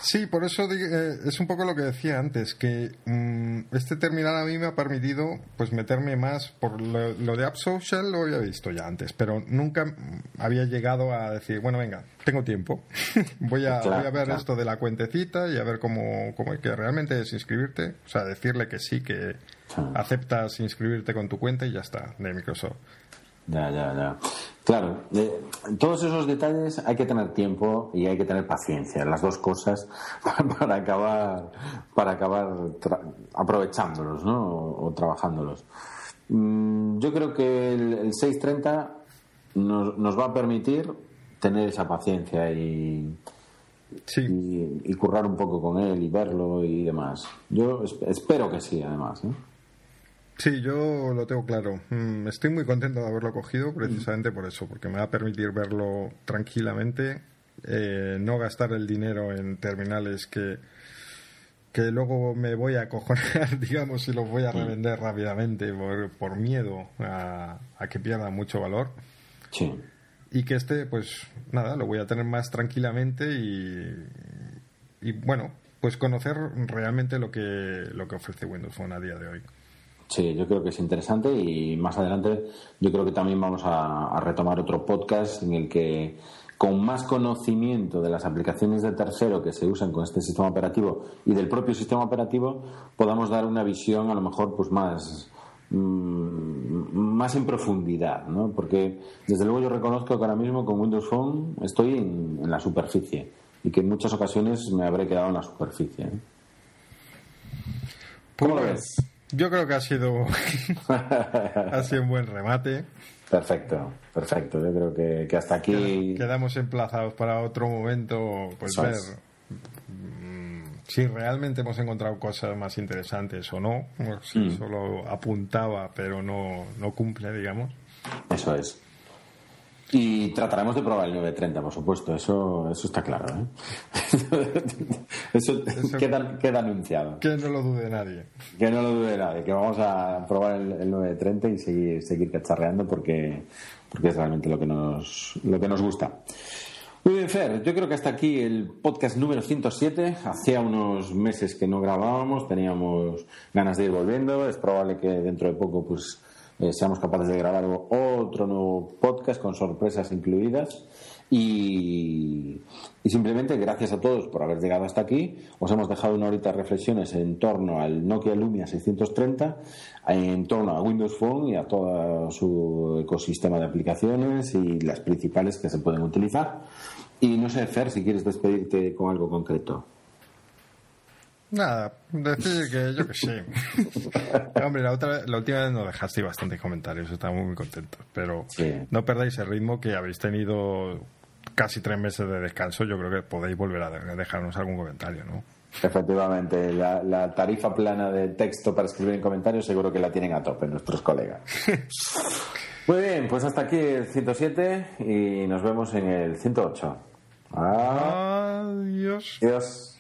Speaker 2: Sí, por eso eh, es un poco lo que decía antes, que mm, este terminal a mí me ha permitido pues meterme más por lo, de App Social lo había visto ya antes, pero nunca había llegado a decir, bueno, venga, tengo tiempo, [laughs] voy, a, voy a ver esto de la cuentecita y a ver cómo, cómo que realmente es inscribirte, o sea, decirle que sí, que aceptas inscribirte con tu cuenta y ya está, de Microsoft.
Speaker 1: Ya, ya, ya. Claro, todos esos detalles hay que tener tiempo y hay que tener paciencia, las dos cosas, [laughs] para acabar, para acabar aprovechándolos, ¿no? O, trabajándolos. Mm, yo creo que el, 630 nos, nos, va a permitir tener esa paciencia y, y, currar un poco con él y verlo y demás. Yo espero que sí, además. ¿eh?
Speaker 2: Sí, yo lo tengo claro. Mm, estoy muy contento de haberlo cogido precisamente por eso, porque me va a permitir verlo tranquilamente, eh, no gastar el dinero en terminales que, que luego me voy a cojonar, [laughs] digamos, y los voy a revender rápidamente por, por miedo a, a, que pierda mucho valor.
Speaker 1: Sí.
Speaker 2: Y que este, pues nada, lo voy a tener más tranquilamente y, y bueno, pues conocer realmente lo que, lo que ofrece Windows Phone a día de hoy.
Speaker 1: Sí, yo creo que es interesante y más adelante yo creo que también vamos a, retomar otro podcast en el que con más conocimiento de las aplicaciones de tercero que se usan con este sistema operativo y del propio sistema operativo podamos dar una visión a lo mejor pues más mm, más en profundidad, ¿no? Porque desde luego yo reconozco que ahora mismo con Windows Phone estoy en, la superficie y que en muchas ocasiones me habré quedado en la superficie. ¿eh?
Speaker 2: ¿Cómo lo pues ves? Yo creo que ha sido, [laughs] ha sido un buen remate.
Speaker 1: Perfecto, perfecto. Yo creo que, hasta aquí.
Speaker 2: Quedamos emplazados para otro momento, pues ver mm, si realmente hemos encontrado cosas más interesantes o no. Si mm. solo apuntaba, pero no, no cumple, digamos.
Speaker 1: Eso es. Y trataremos de probar el 930, por supuesto, eso, eso está claro. ¿eh? [laughs] eso, queda, anunciado.
Speaker 2: Que no lo dude nadie.
Speaker 1: Que no lo dude nadie, que vamos a probar el, 930 y seguir, seguir cacharreando porque, porque es realmente lo que, nos, lo que nos gusta. Muy bien, Fer, yo creo que hasta aquí el podcast número 107. Hacía unos meses que no grabábamos, teníamos ganas de ir volviendo. Es probable que dentro de poco pues eh, seamos capaces de grabar otro nuevo podcast con sorpresas incluidas. Y, simplemente gracias a todos por haber llegado hasta aquí. Os hemos dejado una horita de reflexiones en torno al Nokia Lumia 630, en torno a Windows Phone y a todo su ecosistema de aplicaciones y las principales que se pueden utilizar. Y no sé, Fer, si quieres despedirte con algo concreto.
Speaker 2: Nada, decir que yo que sé. [laughs] Hombre, la, otra, la última vez nos dejaste bastantes comentarios, estamos muy contentos. Pero no perdáis el ritmo que habéis tenido casi tres meses de descanso. Yo creo que podéis volver a dejarnos algún comentario, ¿no?
Speaker 1: Efectivamente, la, la tarifa plana de texto para escribir en comentarios seguro que la tienen a tope nuestros colegas. [laughs] Muy bien, pues hasta aquí el 107 y nos vemos en el 108.
Speaker 2: Adiós.
Speaker 1: Adiós.